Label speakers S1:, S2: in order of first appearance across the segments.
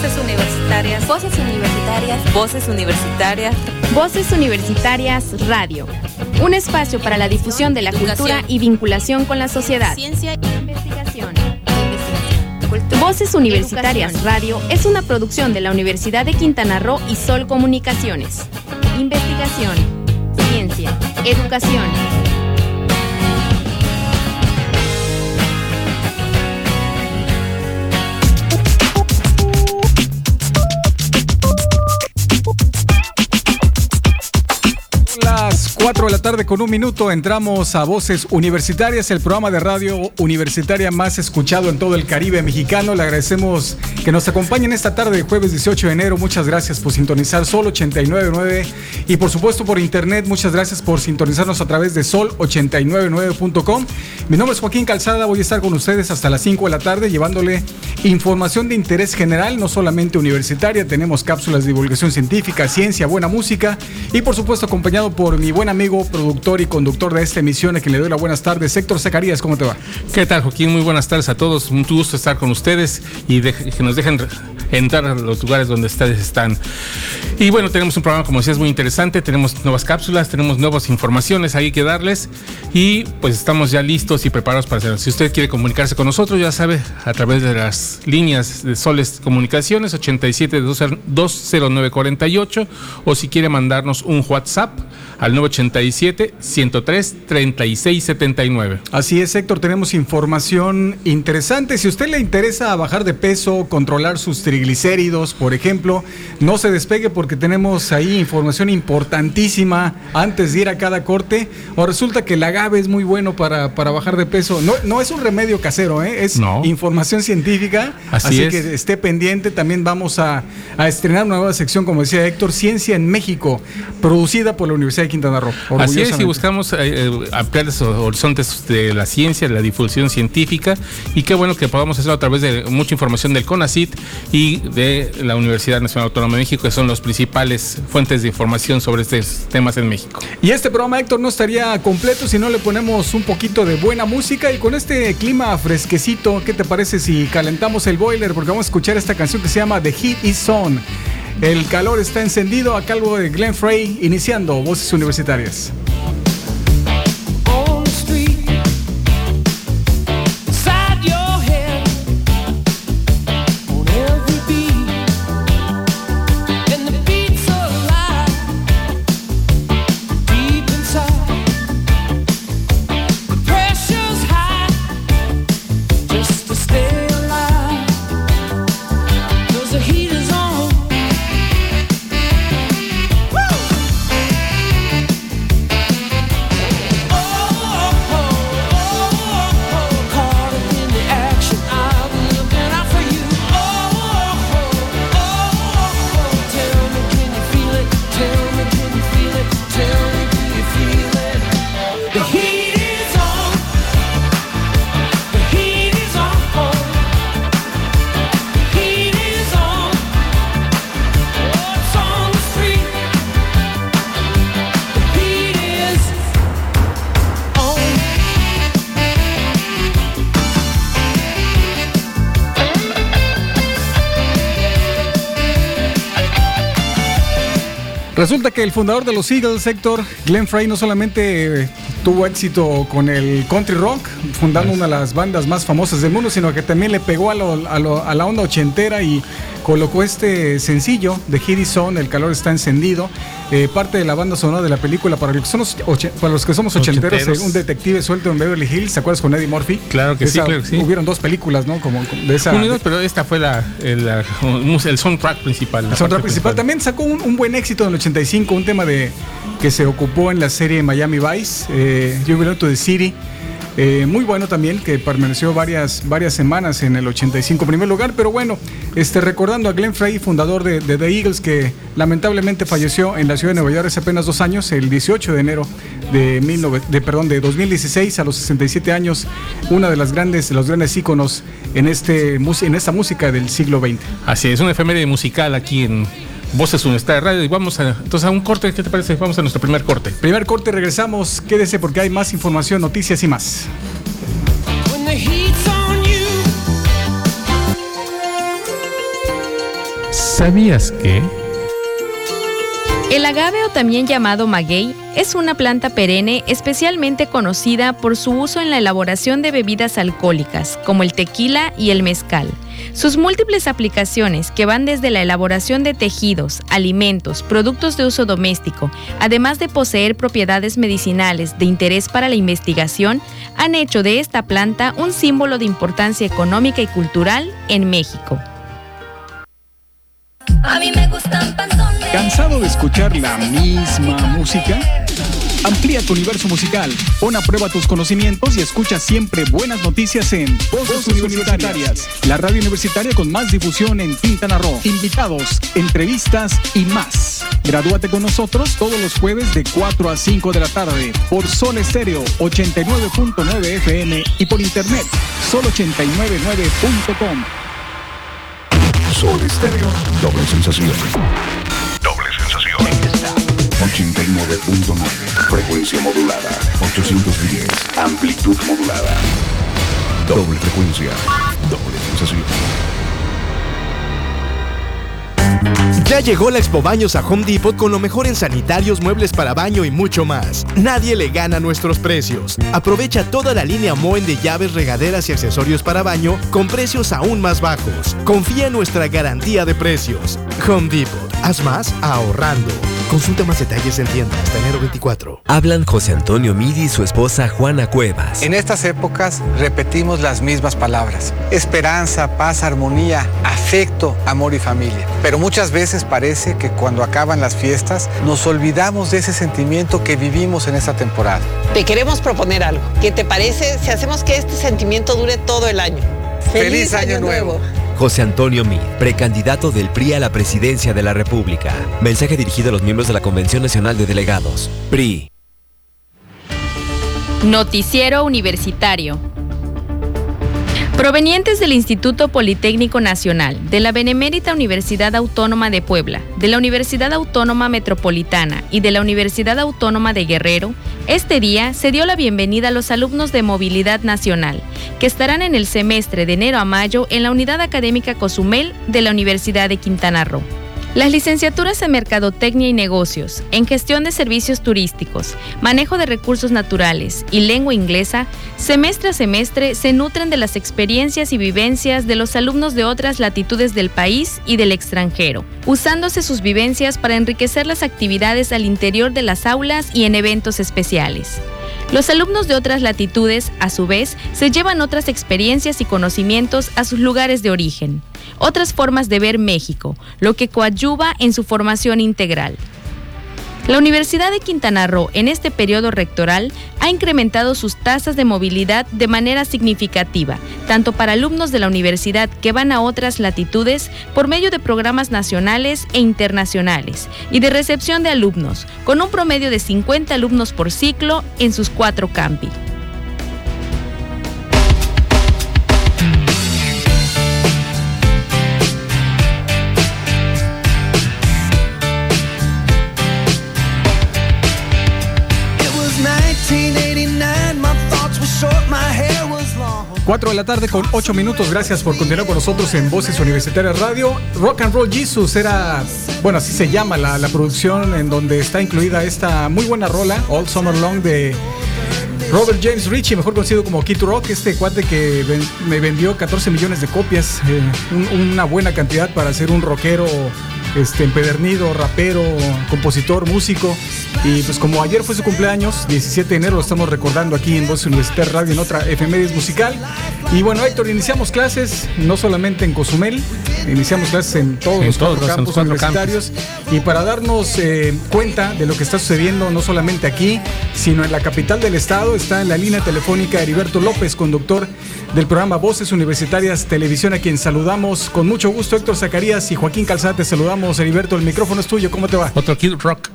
S1: Voces universitarias.
S2: Voces universitarias.
S1: Voces universitarias.
S3: Voces universitarias Radio. Un espacio para la difusión de la cultura y vinculación con la sociedad.
S2: Ciencia
S3: e investigación. Voces Universitarias Radio es una producción de la Universidad de Quintana Roo y Sol Comunicaciones. Investigación, ciencia, educación.
S4: 4 de la tarde con un minuto entramos a Voces Universitarias, el programa de radio universitaria más escuchado en todo el Caribe mexicano. Le agradecemos que nos acompañen esta tarde de jueves 18 de enero. Muchas gracias por sintonizar Sol 899 y por supuesto por internet. Muchas gracias por sintonizarnos a través de sol899.com. Mi nombre es Joaquín Calzada. Voy a estar con ustedes hasta las 5 de la tarde llevándole información de interés general, no solamente universitaria. Tenemos cápsulas de divulgación científica, ciencia, buena música y por supuesto acompañado por mi buen amigo, productor y conductor de esta emisión, a quien le doy las buenas tardes, Héctor Zacarías, ¿cómo te va?
S5: ¿Qué tal, Joaquín? Muy buenas tardes a todos. Un gusto estar con ustedes y que nos dejen entrar a los lugares donde ustedes están. Y bueno, tenemos un programa, como decías, muy interesante. Tenemos nuevas cápsulas, tenemos nuevas informaciones ahí que darles. Y pues estamos ya listos y preparados para hacerlo. Si usted quiere comunicarse con nosotros, ya sabe, a través de las líneas de Soles Comunicaciones, 87 20948, o si quiere mandarnos un WhatsApp al 987 103 3679.
S4: Así es, Héctor, tenemos información interesante. Si a usted le interesa bajar de peso, controlar sus triglicéridos, por ejemplo, no se despegue porque tenemos ahí información importantísima antes de ir a cada corte. O resulta que el agave es muy bueno para, para bajar de peso. No, no es un remedio casero, ¿eh? es información científica. Así, que esté pendiente. También vamos a, a estrenar una nueva sección, como decía Héctor, Ciencia en México, producida por la Universidad de Quintana Roo.
S5: Así es, y buscamos eh, eh, ampliar los horizontes de la ciencia, de la difusión científica, y qué bueno que podamos hacerlo a través de mucha información del CONACIT y de la Universidad Nacional Autónoma de México, que son los principales fuentes de información sobre estos temas en México.
S4: Y este programa, Héctor, no estaría completo si no le ponemos un poquito de buena música y con este clima fresquecito, ¿qué te parece si calentamos el boiler? Porque vamos a escuchar esta canción que se llama The Heat is On. El calor está encendido a cargo de Glenn Frey, iniciando Voces Universitarias. Resulta que el fundador de los Eagles, Héctor Glenn Frey, no solamente tuvo éxito con el country rock, fundando una de las bandas más famosas del mundo, sino que también le pegó a, la onda ochentera y colocó este sencillo de Hit Son, El calor está encendido, eh, parte de la banda sonora de la película para los que somos, para los que somos ochenteros, eh, un detective suelto en Beverly Hills, ¿te acuerdas con Eddie Murphy?
S5: Claro que sí, claro que sí.
S4: Hubieron dos películas, ¿no? Como de esa.
S5: pero esta fue la, el, soundtrack principal.
S4: El soundtrack principal. También sacó un, buen éxito en el 85, un tema de que se ocupó en la serie Miami Vice, eh, You to the City. Muy bueno también, que permaneció varias, varias semanas en el 85 primer lugar, pero bueno, este, recordando a Glenn Frey, fundador de, The Eagles, que lamentablemente falleció en la ciudad de Nueva York hace apenas dos años, el 18 de enero de, de, perdón, de 2016, a los 67 años, una de las grandes, los grandes íconos en, este, en esta música del siglo XX.
S5: Así es, una efeméride musical aquí en Voces Universidad de Radio. Y vamos a, entonces a un corte, ¿qué te parece? Vamos a nuestro primer corte.
S4: Primer corte, regresamos. Quédese porque hay más información, noticias y más.
S5: ¿Sabías que?
S3: El agave o también llamado maguey es una planta perenne especialmente conocida por su uso en la elaboración de bebidas alcohólicas como el tequila y el mezcal. Sus múltiples aplicaciones, que van desde la elaboración de tejidos, alimentos, productos de uso doméstico, además de poseer propiedades medicinales de interés para la investigación, han hecho de esta planta un símbolo de importancia económica y cultural en México.
S2: A mí me gustan.
S4: ¿Cansado de escuchar la misma música? Amplía tu universo musical, pon a prueba tus conocimientos y escucha siempre buenas noticias en Voces, Universitarias, la radio universitaria con más difusión en Quintana Roo. Invitados, entrevistas y más. Gradúate con nosotros todos los jueves de 4 a 5 de la tarde por Sol Estéreo 89.9 FM y por internet sol899.com.
S6: Sol Estéreo. Doble sensación. Sensación. 89.9. Frecuencia modulada. 810. Amplitud modulada. Doble frecuencia. Doble sensación.
S7: Ya llegó la Expo Baños a Home Depot con lo mejor en sanitarios, muebles para baño y mucho más. Nadie le gana nuestros precios. Aprovecha toda la línea Moen de llaves, regaderas y accesorios para baño con precios aún más bajos. Confía en nuestra garantía de precios. Home Depot. Haz más ahorrando. Consulta más detalles en tienda hasta enero 24.
S8: Hablan José Antonio Midi y su esposa Juana Cuevas.
S9: En estas épocas repetimos las mismas palabras. Esperanza, paz, armonía, afecto, amor y familia. Pero muchas veces parece que cuando acaban las fiestas nos olvidamos de ese sentimiento que vivimos en esta temporada.
S10: Te queremos proponer algo. ¿Qué te parece si hacemos que este sentimiento dure todo el año?
S9: ¡Feliz, año, nuevo!
S8: José Antonio Mid, precandidato del PRI a la presidencia de la República. Mensaje dirigido a los miembros de la Convención Nacional de Delegados. PRI.
S3: Noticiero Universitario. Provenientes del Instituto Politécnico Nacional, de la Benemérita Universidad Autónoma de Puebla, de la Universidad Autónoma Metropolitana y de la Universidad Autónoma de Guerrero, este día se dio la bienvenida a los alumnos de Movilidad Nacional, que estarán en el semestre de enero a mayo en la Unidad Académica Cozumel de la Universidad de Quintana Roo. Las licenciaturas en Mercadotecnia y Negocios, en Gestión de Servicios Turísticos, Manejo de Recursos Naturales y Lengua Inglesa, semestre a semestre se nutren de las experiencias y vivencias de los alumnos de otras latitudes del país y del extranjero, usándose sus vivencias para enriquecer las actividades al interior de las aulas y en eventos especiales. Los alumnos de otras latitudes, a su vez, se llevan otras experiencias y conocimientos a sus lugares de origen, otras formas de ver México, lo que coadyuva en su formación integral. La Universidad de Quintana Roo en este periodo rectoral ha incrementado sus tasas de movilidad de manera significativa, tanto para alumnos de la universidad que van a otras latitudes por medio de programas nacionales e internacionales y de recepción de alumnos, con un promedio de 50 alumnos por ciclo en sus cuatro campi.
S4: 4 de la tarde con 8 minutos. Gracias por continuar con nosotros en Voces Universitarias Radio. Rock and Roll Jesus era, bueno, así se llama la, la producción en donde está incluida esta muy buena rola, All Summer Long de Robert James Ritchie, mejor conocido como Kid Rock, este cuate que me vendió 14 millones de copias, eh, un- una buena cantidad para ser un rockero este, empedernido, rapero, compositor, músico. Y pues como ayer fue su cumpleaños, 17 de enero, lo estamos recordando aquí en Voz Universitaria Radio, en otra efemérides musical. Y bueno, Héctor, iniciamos clases no solamente en Cozumel, iniciamos clases en todos
S5: En
S4: los
S5: todos los cuatro
S4: universitarios. Y para darnos eh, cuenta de lo que está sucediendo no solamente aquí, sino en la capital del estado, está en la línea telefónica Heriberto López, conductor del programa Voces Universitarias Televisión, a quien saludamos con mucho gusto. Héctor Zacarías y Joaquín Calzada, te saludamos. Heriberto, el micrófono es tuyo. ¿Cómo te va?
S5: Otro Kid Rock.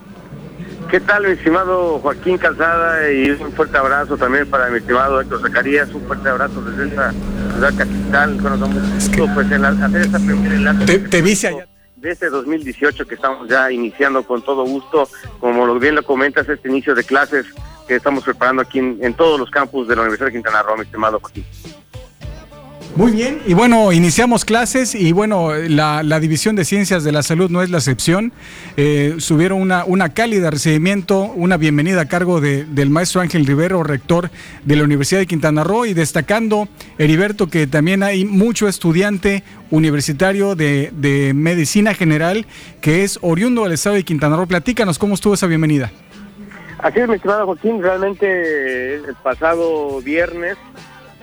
S11: ¿Qué tal, mi estimado Joaquín Calzada? Y un fuerte abrazo también para mi estimado Héctor Zacarías. Un fuerte abrazo desde esta ciudad capital. Da mucho gusto, pues, en la- hacer esta primera enlace.
S4: Te, te viste allá.
S11: De este 2018 que estamos ya iniciando con todo gusto, como lo bien lo comentas, este inicio de clases que estamos preparando aquí en, en todos los campus de la Universidad de Quintana Roo, mi estimado Joaquín.
S4: Muy bien, y bueno, iniciamos clases y bueno, la, División de Ciencias de la Salud no es la excepción. Eh, subieron una, una cálida recibimiento, una bienvenida a cargo de, del maestro Ángel Rivero, rector de la Universidad de Quintana Roo, y destacando, Heriberto, que también hay mucho estudiante universitario de, medicina general que es oriundo del estado de Quintana Roo. Platícanos cómo estuvo esa bienvenida.
S11: Así es, mi estimado Joaquín, realmente el pasado viernes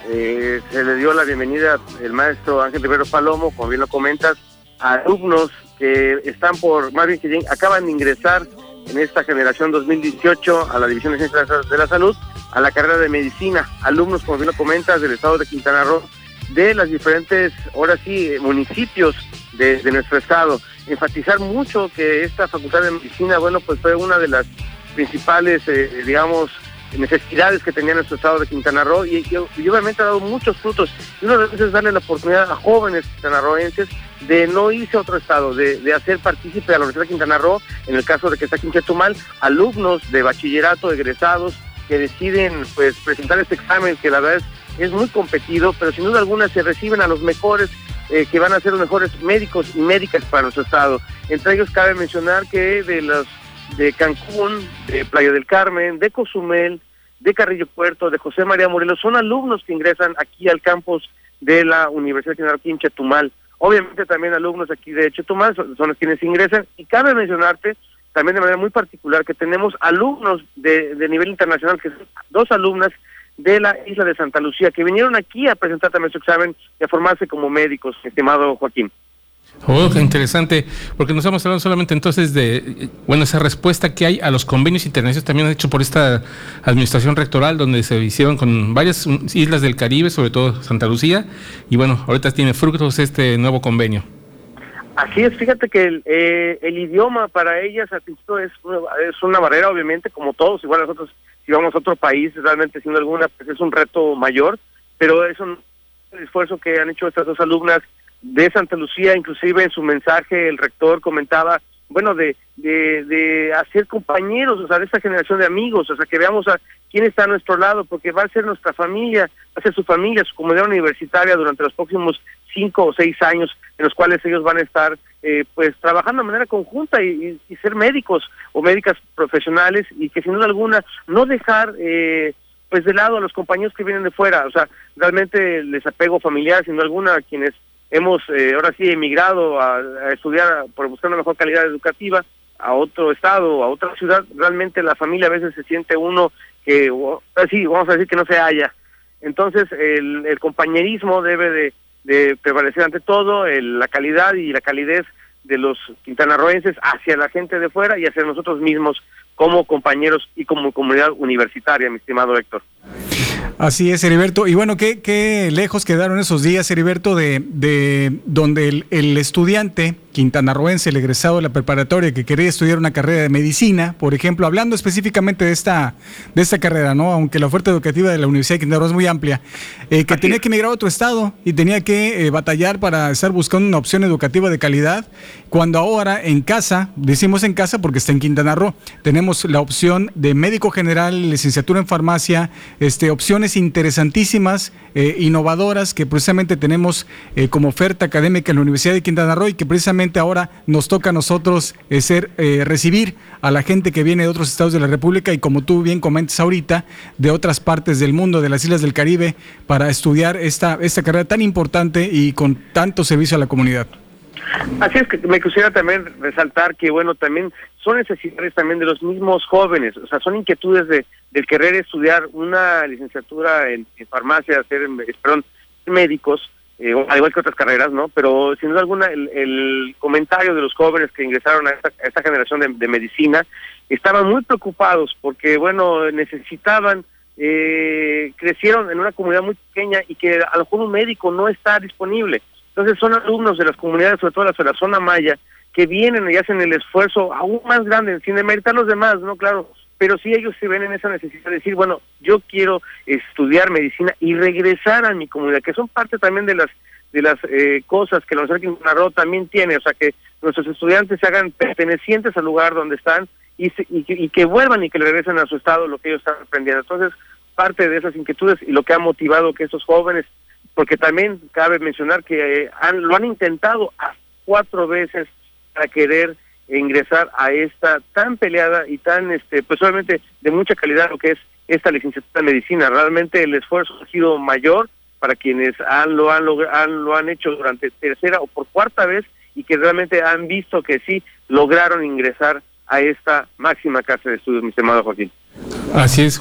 S11: eh, se le dio la bienvenida el maestro Ángel Rivero Palomo, como bien lo comentas, a alumnos que están por, más bien que acaban de ingresar en esta generación 2018 a la División de Ciencias de la Salud, a la carrera de medicina, alumnos, como bien lo comentas, del estado de Quintana Roo, de las diferentes, ahora sí, municipios de, de nuestro estado. Enfatizar mucho que esta facultad de medicina, bueno, pues fue una de las principales, eh, digamos, necesidades que tenía nuestro estado de Quintana Roo y, obviamente ha dado muchos frutos. Y uno de ellos es darle la oportunidad a jóvenes quintanarroenses de no irse a otro estado, de, de hacer partícipe a la Universidad de Quintana Roo, en el caso de que está aquí en Chetumal, alumnos de bachillerato, egresados, que deciden pues presentar este examen que la verdad es, muy competido, pero sin duda alguna se reciben a los mejores eh, que van a ser los mejores médicos y médicas para nuestro estado. Entre ellos cabe mencionar que de los de Cancún, de Playa del Carmen, de Cozumel, de Carrillo Puerto, de José María Morelos, son alumnos que ingresan aquí al campus de la Universidad de aquí en Chetumal. Obviamente también alumnos aquí de Chetumal son, los quienes ingresan y cabe mencionarte también de manera muy particular que tenemos alumnos de, de nivel internacional, que son dos alumnas de la isla de Santa Lucía, que vinieron aquí a presentar también su examen y a formarse como médicos, estimado Joaquín.
S5: Oh, qué interesante, porque nos estamos hablando solamente entonces de, bueno, esa respuesta que hay a los convenios internacionales también hecho por esta administración rectoral, donde se hicieron con varias islas del Caribe, sobre todo Santa Lucía, y bueno, ahorita tiene frutos este nuevo convenio.
S11: Así es, fíjate que el, eh, idioma para ellas al principio es, es una barrera, obviamente, como todos, igual nosotros, si vamos a otro país, realmente siendo alguna, pues es un reto mayor, pero es un esfuerzo que han hecho estas dos alumnas de Santa Lucía, inclusive en su mensaje el rector comentaba, bueno, de, de, de hacer compañeros, o sea, de esta generación de amigos, o sea, que veamos a quién está a nuestro lado, porque va a ser nuestra familia, va a ser su familia, su comunidad universitaria durante los próximos cinco o seis años en los cuales ellos van a estar eh, pues trabajando de manera conjunta y, ser médicos o médicas profesionales y que sin duda alguna no dejar eh, pues de lado a los compañeros que vienen de fuera, o sea, realmente les apego familiar, sin duda alguna, a quienes hemos eh, ahora sí emigrado a, estudiar por buscar una mejor calidad educativa a otro estado, a otra ciudad, realmente la familia a veces se siente uno que, así, vamos a decir que no se halla. Entonces, el, el compañerismo debe de, de, prevalecer ante todo, la calidad y la calidez de los quintanarroenses hacia la gente de fuera y hacia nosotros mismos como compañeros y como comunidad universitaria, mi estimado Héctor.
S4: Así es, Heriberto. Y bueno, qué, qué lejos quedaron esos días, Heriberto, de, de donde el, el estudiante quintanarroense, el egresado de la preparatoria que quería estudiar una carrera de medicina, por ejemplo, hablando específicamente de esta, de esta carrera, ¿no? Aunque la oferta educativa de la Universidad de Quintana Roo es muy amplia, eh, que tenía que emigrar a otro estado y tenía que eh, batallar para estar buscando una opción educativa de calidad, cuando ahora en casa, decimos en casa porque está en Quintana Roo, tenemos la opción de médico general, licenciatura en farmacia, este, opciones interesantísimas, eh, innovadoras que precisamente tenemos como oferta académica en la Universidad de Quintana Roo y que precisamente ahora nos toca a nosotros eh, ser, eh, recibir a la gente que viene de otros estados de la República y como tú bien comentas ahorita, de otras partes del mundo, de las islas del Caribe, para estudiar esta, esta carrera tan importante y con tanto servicio a la comunidad.
S11: Así es que me quisiera también resaltar que, bueno, también son necesidades también de los mismos jóvenes, o sea, son inquietudes de, del querer estudiar una licenciatura en, farmacia, ser, perdón, médicos, eh, al igual que otras carreras, ¿no? Pero sin duda alguna el, comentario de los jóvenes que ingresaron a esta, generación de, medicina estaban muy preocupados porque, bueno, necesitaban, eh, crecieron en una comunidad muy pequeña y que a lo mejor un médico no está disponible. Entonces son alumnos de las comunidades, sobre todo de la zona maya, que vienen y hacen el esfuerzo aún más grande, sin demeritar los demás, ¿no? Claro, pero sí ellos se ven en esa necesidad de decir, bueno, yo quiero estudiar medicina y regresar a mi comunidad, que son parte también de las de las eh, cosas que la Universidad de Quintana también tiene, o sea, que nuestros estudiantes se hagan pertenecientes al lugar donde están y, y, que vuelvan y que regresen a su estado lo que ellos están aprendiendo. Entonces, parte de esas inquietudes y lo que ha motivado que estos jóvenes porque también cabe mencionar que eh, han, lo han intentado cuatro veces para querer ingresar a esta tan peleada y tan, este, pues obviamente de mucha calidad lo que es esta licenciatura en medicina. Realmente el esfuerzo ha sido mayor para quienes han, lo, han, han, lo han hecho durante tercera o por cuarta vez y que realmente han visto que sí lograron ingresar a esta máxima casa de estudios, mi estimado Joaquín.
S5: Así es,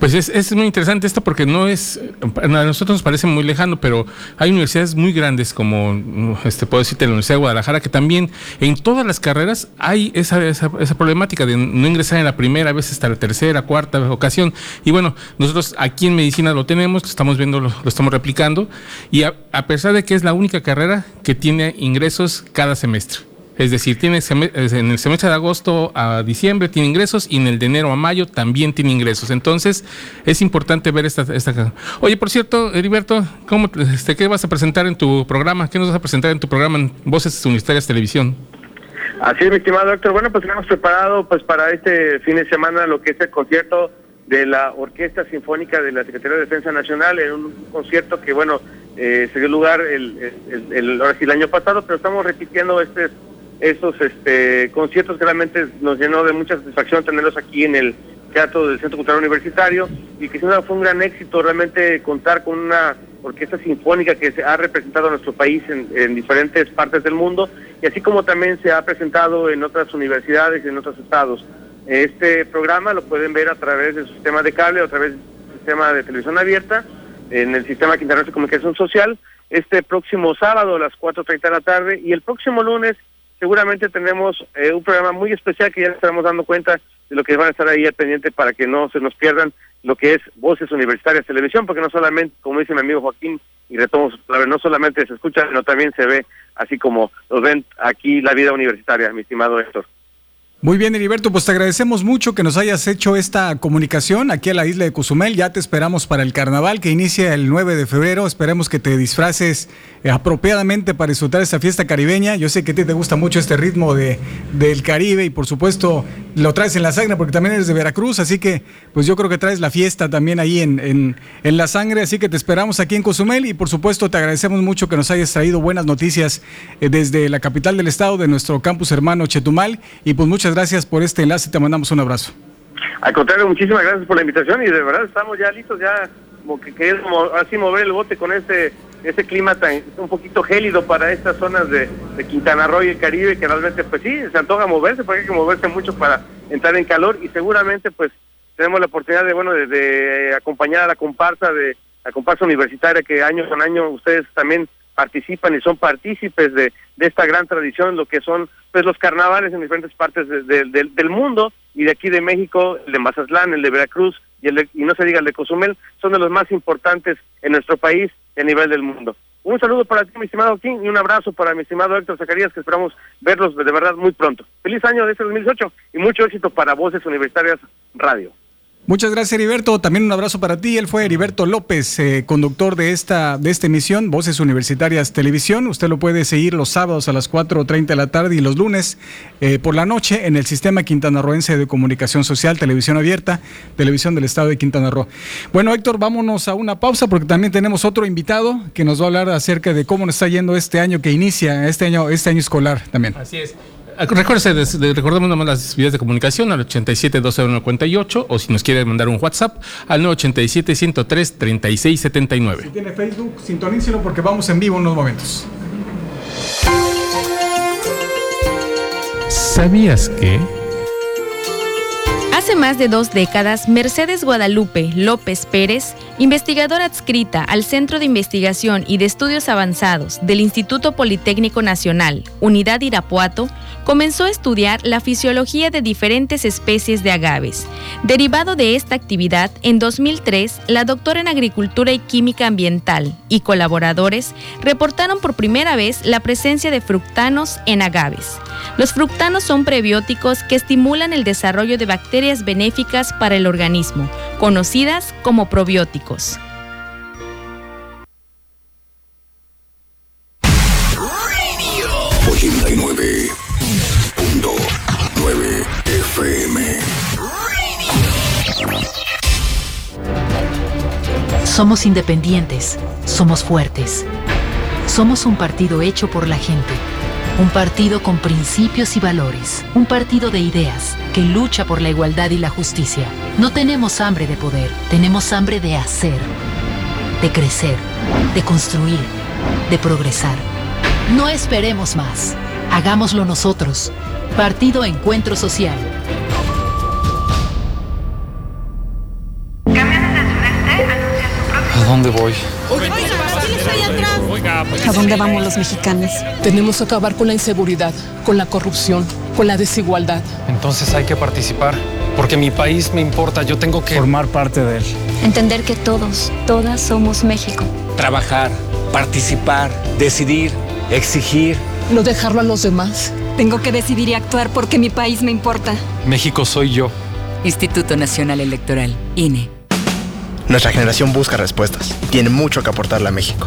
S5: pues es, es, muy interesante esto porque no es, a nosotros nos parece muy lejano, pero hay universidades muy grandes como, este, puedo decirte, la Universidad de Guadalajara, que también en todas las carreras hay esa, esa, problemática de no ingresar en la primera, a veces hasta la tercera, cuarta ocasión. Y bueno, nosotros aquí en medicina lo tenemos, lo estamos viendo, lo, estamos replicando, y a pesar de que es la única carrera que tiene ingresos cada semestre. Es decir, tiene en el semestre de agosto a diciembre tiene ingresos y en el de enero a mayo también tiene ingresos. Entonces, es importante ver esta... esta... Oye, por cierto, Heriberto, ¿cómo, este, ¿qué vas a presentar en tu programa? ¿Qué nos vas a presentar en tu programa en Voces Universitarias Televisión?
S11: Así es, mi estimado doctor. Bueno, pues tenemos preparado pues para este fin de semana lo que es el concierto de la Orquesta Sinfónica de la Secretaría de Defensa Nacional en un concierto que, bueno, eh, se dio lugar el, el, el año pasado, pero estamos repitiendo este estos este, conciertos realmente nos llenó de mucha satisfacción tenerlos aquí en el Teatro del Centro Cultural Universitario y que fue un gran éxito realmente contar con una orquesta sinfónica que se ha representado a nuestro país en, diferentes partes del mundo y así como también se ha presentado en otras universidades y en otros estados. Este programa lo pueden ver a través del sistema de cable a través del sistema de televisión abierta en el sistema Quintana de Comunicación Social este próximo sábado a las 4.30 de la tarde y el próximo lunes seguramente tenemos eh, un programa muy especial que ya estaremos dando cuenta de lo que van a estar ahí al pendiente para que no se nos pierdan lo que es Voces Universitarias Televisión, porque no solamente, como dice mi amigo Joaquín, y retomo no solamente se escucha, sino también se ve, así como los ven aquí la vida universitaria, mi estimado Héctor.
S4: Muy bien, Heriberto, pues te agradecemos mucho que nos hayas hecho esta comunicación aquí a la isla de Cozumel. Ya te esperamos para el carnaval que inicia el 9 de febrero. Esperemos que te disfraces eh, apropiadamente para disfrutar esta fiesta caribeña. Yo sé que a ti te gusta mucho este ritmo de, del Caribe y por supuesto lo traes en la sangre porque también eres de Veracruz, así que pues yo creo que traes la fiesta también ahí en, en, en la sangre, así que te esperamos aquí en Cozumel y por supuesto te agradecemos mucho que nos hayas traído buenas noticias eh, desde la capital del estado, de nuestro campus hermano Chetumal y pues muchas gracias por este enlace, te mandamos un abrazo.
S11: Al contrario, muchísimas gracias por la invitación y de verdad estamos ya listos, ya como que queremos así mover el bote con este este clima tan un poquito gélido para estas zonas de, Quintana Roo y el Caribe que realmente pues sí se antoja moverse porque hay que moverse mucho para entrar en calor y seguramente pues tenemos la oportunidad de bueno de, acompañar a la comparsa de la comparsa universitaria que año con año ustedes también participan y son partícipes de, de esta gran tradición, lo que son pues los carnavales en diferentes partes del mundo y de aquí de México, el de Mazatlán, el de Veracruz y, el y no se diga el de Cozumel, son de los más importantes en nuestro país y a nivel del mundo. Un saludo para ti, mi estimado King, y un abrazo para mi estimado Héctor Zacarías, que esperamos verlos de verdad muy pronto. Feliz año de este 2018 y mucho éxito para Voces Universitarias Radio.
S4: Muchas gracias, Heriberto. También un abrazo para ti. Él fue Heriberto López, eh, conductor de esta, de esta emisión, Voces Universitarias Televisión. Usted lo puede seguir los sábados a las 4.30 de la tarde y los lunes eh, por la noche en el Sistema Quintanarroense de Comunicación Social, Televisión Abierta, Televisión del Estado de Quintana Roo. Bueno, Héctor, vámonos a una pausa porque también tenemos otro invitado que nos va a hablar acerca de cómo nos está yendo este año que inicia, este año, este año escolar también.
S5: Así es. Recuérdese, recordemos nomás las vías de comunicación al 87 201 o si nos quiere mandar un WhatsApp al 987 103 3679.
S4: Si tiene Facebook, sintonícelo porque vamos en vivo en unos momentos.
S5: ¿Sabías que?
S3: Hace más de dos décadas, Mercedes Guadalupe López Pérez, investigadora adscrita al Centro de Investigación y de Estudios Avanzados del Instituto Politécnico Nacional, Unidad Irapuato, comenzó a estudiar la fisiología de diferentes especies de agaves. Derivado de esta actividad, en 2003, la doctora en Agricultura y Química Ambiental y colaboradores reportaron por primera vez la presencia de fructanos en agaves. Los fructanos son prebióticos que estimulan el desarrollo de bacterias benéficas para el organismo, conocidas como probióticos.
S12: Somos independientes somos fuertes. Somos un partido hecho por la gente. Un partido con principios y valores. Un partido de ideas que lucha por la igualdad y la justicia. No tenemos hambre de poder, tenemos hambre de hacer, de crecer, de construir, de progresar. No esperemos más. Hagámoslo nosotros. Partido Encuentro Social.
S13: ¿A dónde voy?
S14: ¿A dónde vamos los mexicanos?
S15: Tenemos que acabar con la inseguridad, con la corrupción, con la desigualdad.
S13: Entonces hay que participar, porque mi país me importa, yo tengo que
S16: formar parte de él.
S17: Entender que todos, todas somos México.
S18: Trabajar, participar, decidir, exigir.
S15: No dejarlo a los demás.
S14: Tengo que decidir y actuar porque mi país me importa.
S13: México soy yo.
S1: Instituto Nacional Electoral, INE.
S19: Nuestra generación busca respuestas. Tiene mucho que aportarle a México.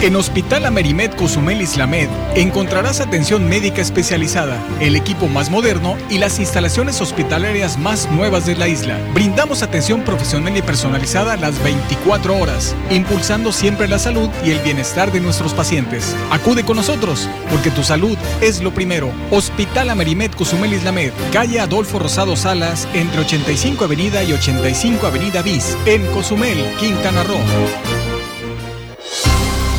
S4: En Hospital Amerimed Cozumel Islamed encontrarás atención médica especializada, el equipo más moderno y las instalaciones hospitalarias más nuevas de la isla. Brindamos atención profesional y personalizada las 24 horas, impulsando siempre la salud y el bienestar de nuestros pacientes. Acude con nosotros, porque tu salud es lo primero. Hospital Amerimed Cozumel Islamed, calle Adolfo Rosado Salas, entre 85 Avenida y 85 Avenida Bis, en Cozumel, Quintana Roo.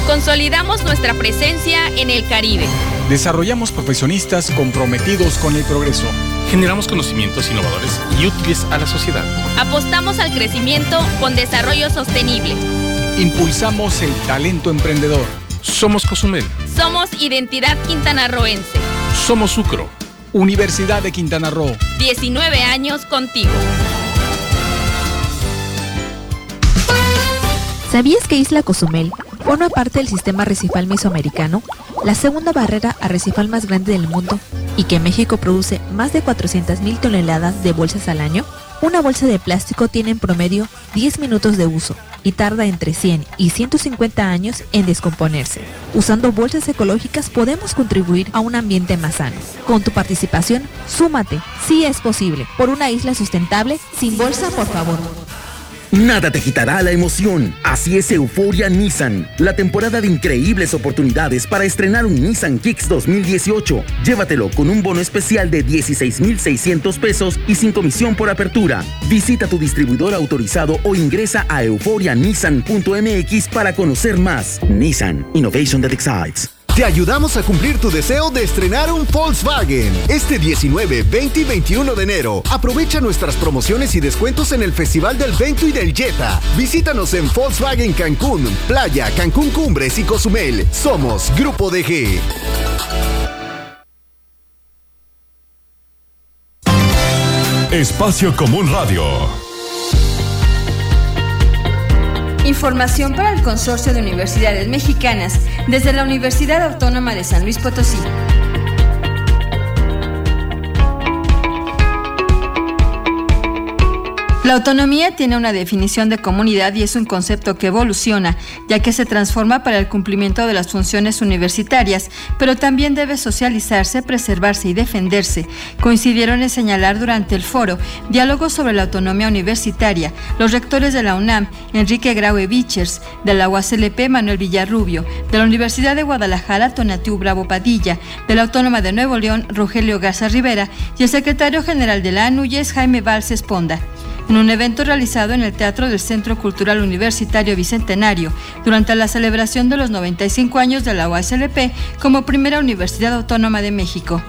S3: Consolidamos nuestra presencia en el Caribe.
S4: Desarrollamos profesionistas comprometidos con el progreso.
S5: Generamos conocimientos innovadores y útiles a la sociedad.
S3: Apostamos al crecimiento con desarrollo sostenible.
S4: Impulsamos el talento emprendedor.
S5: Somos Cozumel.
S3: Somos Identidad Quintanarroense.
S5: Somos Sucro.
S4: Universidad de Quintana Roo.
S3: 19 años contigo.
S20: ¿Sabías que Isla Cozumel forma parte del sistema arrecifal mesoamericano, la segunda barrera arrecifal más grande del mundo, y que México produce más de 400.000 toneladas de bolsas al año? Una bolsa de plástico tiene en promedio 10 minutos de uso y tarda entre 100 y 150 años en descomponerse. Usando bolsas ecológicas podemos contribuir a un ambiente más sano. Con tu participación, súmate, si es posible, por una isla sustentable, sin bolsa, por favor.
S21: Nada te quitará la emoción. Así es Euforia Nissan, la temporada de increíbles oportunidades para estrenar un Nissan Kicks 2018. Llévatelo con un bono especial de 16,600 pesos y sin comisión por apertura. Visita tu distribuidor autorizado o ingresa a euforianissan.mx para conocer más. Nissan Innovation that excites.
S7: Te ayudamos a cumplir tu deseo de estrenar un Volkswagen. Este 19, 20 y 21 de enero, aprovecha nuestras promociones y descuentos en el Festival del Vento y del Jetta. Visítanos en Volkswagen Cancún, Playa, Cancún Cumbres y Cozumel. Somos Grupo DG.
S6: Espacio Común Radio.
S22: Información para el Consorcio de Universidades Mexicanas desde la Universidad Autónoma de San Luis Potosí. La autonomía tiene una definición de comunidad y es un concepto que evoluciona, ya que se transforma para el cumplimiento de las funciones universitarias, pero también debe socializarse, preservarse y defenderse. Coincidieron en señalar durante el foro Diálogo sobre la autonomía universitaria los rectores de la UNAM, Enrique Graue Vichers, de la UASLP Manuel Villarrubio, de la Universidad de Guadalajara Tonatiu Bravo Padilla, de la Autónoma de Nuevo León Rogelio Garza Rivera y el secretario general de la ANUYES Jaime Valls Esponda en un evento realizado en el Teatro del Centro Cultural Universitario Bicentenario durante la celebración de los 95 años de la UASLP como primera Universidad Autónoma de México.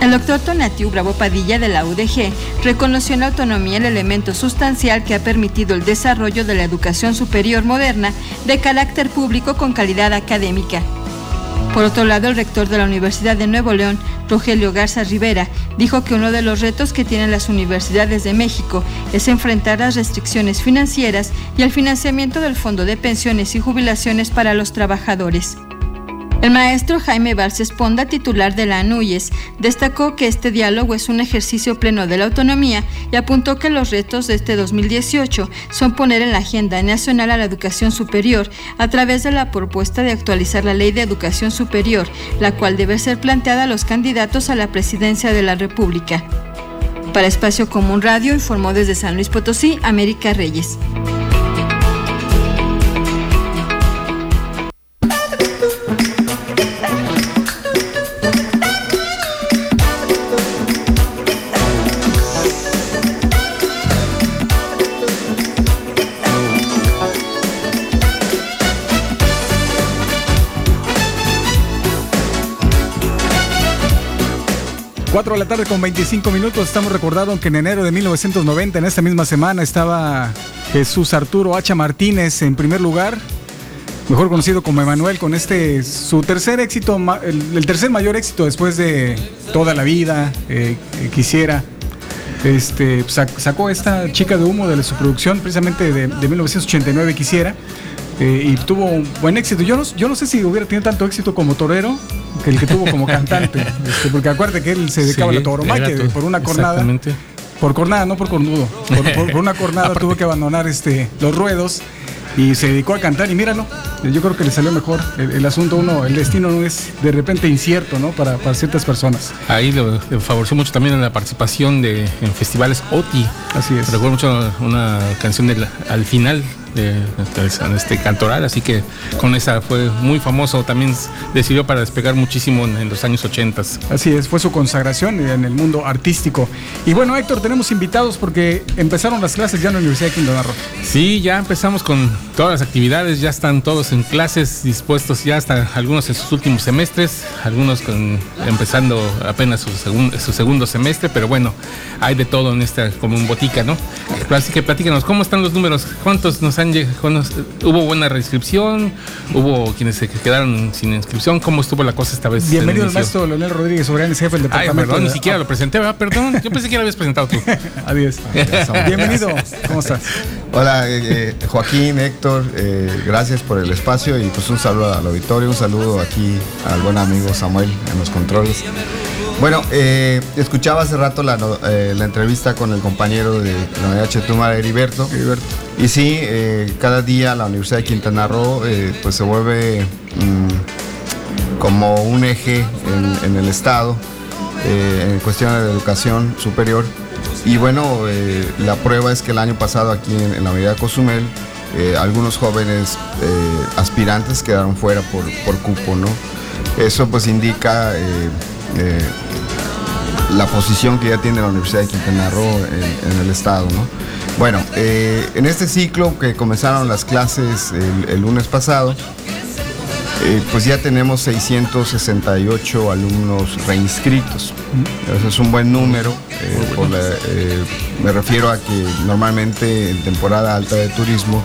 S22: El doctor Tonatiu Bravo Padilla de la UDG reconoció en la autonomía el elemento sustancial que ha permitido el desarrollo de la educación superior moderna de carácter público con calidad académica. Por otro lado, el rector de la Universidad de Nuevo León, Rogelio Garza Rivera, dijo que uno de los retos que tienen las universidades de México es enfrentar las restricciones financieras y el financiamiento del Fondo de Pensiones y Jubilaciones para los Trabajadores. El maestro Jaime Barces Ponda, titular de la ANUYES, destacó que este diálogo es un ejercicio pleno de la autonomía y apuntó que los retos de este 2018 son poner en la agenda nacional a la educación superior a través de la propuesta de actualizar la ley de educación superior, la cual debe ser planteada a los candidatos a la presidencia de la República. Para Espacio Común Radio informó desde San Luis Potosí América Reyes.
S4: Cuatro de la tarde con 25 minutos. Estamos recordando que en enero de 1990, en esta misma semana, estaba Jesús Arturo Hacha Martínez en primer lugar, mejor conocido como Emanuel, con este su tercer éxito, el, tercer mayor éxito después de toda la vida, eh, quisiera. Este, sac- sacó esta chica de humo de su producción, precisamente de, de 1989, quisiera. eh, y tuvo un buen éxito. Yo no, yo no sé si hubiera tenido tanto éxito como torero que el que tuvo como cantante. este, porque acuérdate que él se dedicaba
S5: Sí,
S4: a la tauromaquia por una cornada.
S5: exactamente.
S4: Por cornada, no por cornudo. Por, por- por una cornada tuvo que abandonar este, los ruedos y se dedicó a cantar. Y míralo, yo creo que le salió mejor. El, el asunto, uno, el destino no es de repente incierto, ¿no? Para, para ciertas personas.
S5: Ahí le favoreció mucho también en la participación de, en festivales OTI.
S4: Así es.
S5: Recuerdo mucho una canción del, al final de, de este cantoral, así que con esa fue muy famoso. También decidió para despegar muchísimo en, en los años 80.
S4: Así es, fue su consagración en el mundo artístico. Y bueno, Héctor, tenemos invitados porque empezaron las clases ya en la Universidad de Quintana Roo.
S5: Sí, ya empezamos con todas las actividades, ya están todos en clases dispuestos, ya hasta algunos en sus últimos semestres, algunos con, empezando apenas su, segun- su segundo semestre, pero bueno, hay de todo en esta como un botica, ¿no? Así que platícanos, ¿cómo están los números? ¿Cuántos nos han llegado? ¿Cuántos- ¿Hubo buena reinscripción? ¿Hubo quienes se quedaron sin inscripción? ¿Cómo estuvo la cosa esta vez? en
S4: Bienvenido al maestro Leonel Rodríguez Soberanes, jefe del
S5: Ay,
S4: departamento.
S5: perdón, ni siquiera lo presenté, ¿verdad? Perdón, yo pensé que lo habías presentado tú.
S4: Adiós. Bienvenido, ¿cómo estás?
S23: Hola, eh, eh, Joaquín, Héctor, eh, gracias por el espacio y pues un saludo al auditorio, un saludo aquí al buen amigo Samuel en los controles. Bueno, eh, escuchaba hace rato la, eh, la entrevista con el compañero de la Unidad Chetumal, Heriberto. Y sí, eh, cada día la Universidad de Quintana Roo eh, pues se vuelve mm, como un eje en, en el Estado eh, en cuestiones de educación superior. Y bueno, la prueba es que el año pasado aquí en, en la Unidad Cozumel, eh, algunos jóvenes aspirantes quedaron fuera por, por cupo, ¿no? Eso pues indica eh, la posición que ya tiene la Universidad de Quintana Roo en, en el estado, ¿no? Bueno, eh, en este ciclo que comenzaron las clases el, el lunes pasado, eh, pues ya tenemos 668 alumnos reinscritos. Eso es un buen número. eh, por la- me refiero a que normalmente en temporada alta de turismo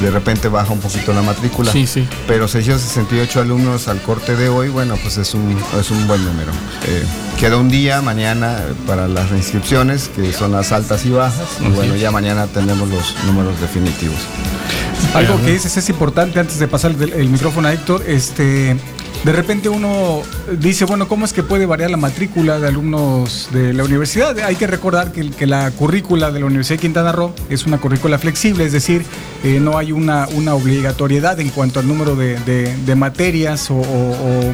S23: de repente baja un poquito la matrícula.
S5: Sí, sí.
S23: Pero 668 alumnos al corte de hoy, bueno, pues es un, es un buen número. Eh, queda un día mañana eh, para las reinscripciones, que son las altas y bajas. Y bueno, ya mañana tenemos los números definitivos.
S4: Algo que dices es importante antes de pasar el, el micrófono a Héctor, este, de repente uno dice, bueno, ¿cómo es que puede variar la matrícula de alumnos de la universidad? Hay que recordar que, la currícula de la Universidad de Quintana Roo es una currícula flexible, es decir, eh, no hay una, obligatoriedad en cuanto al número de, materias o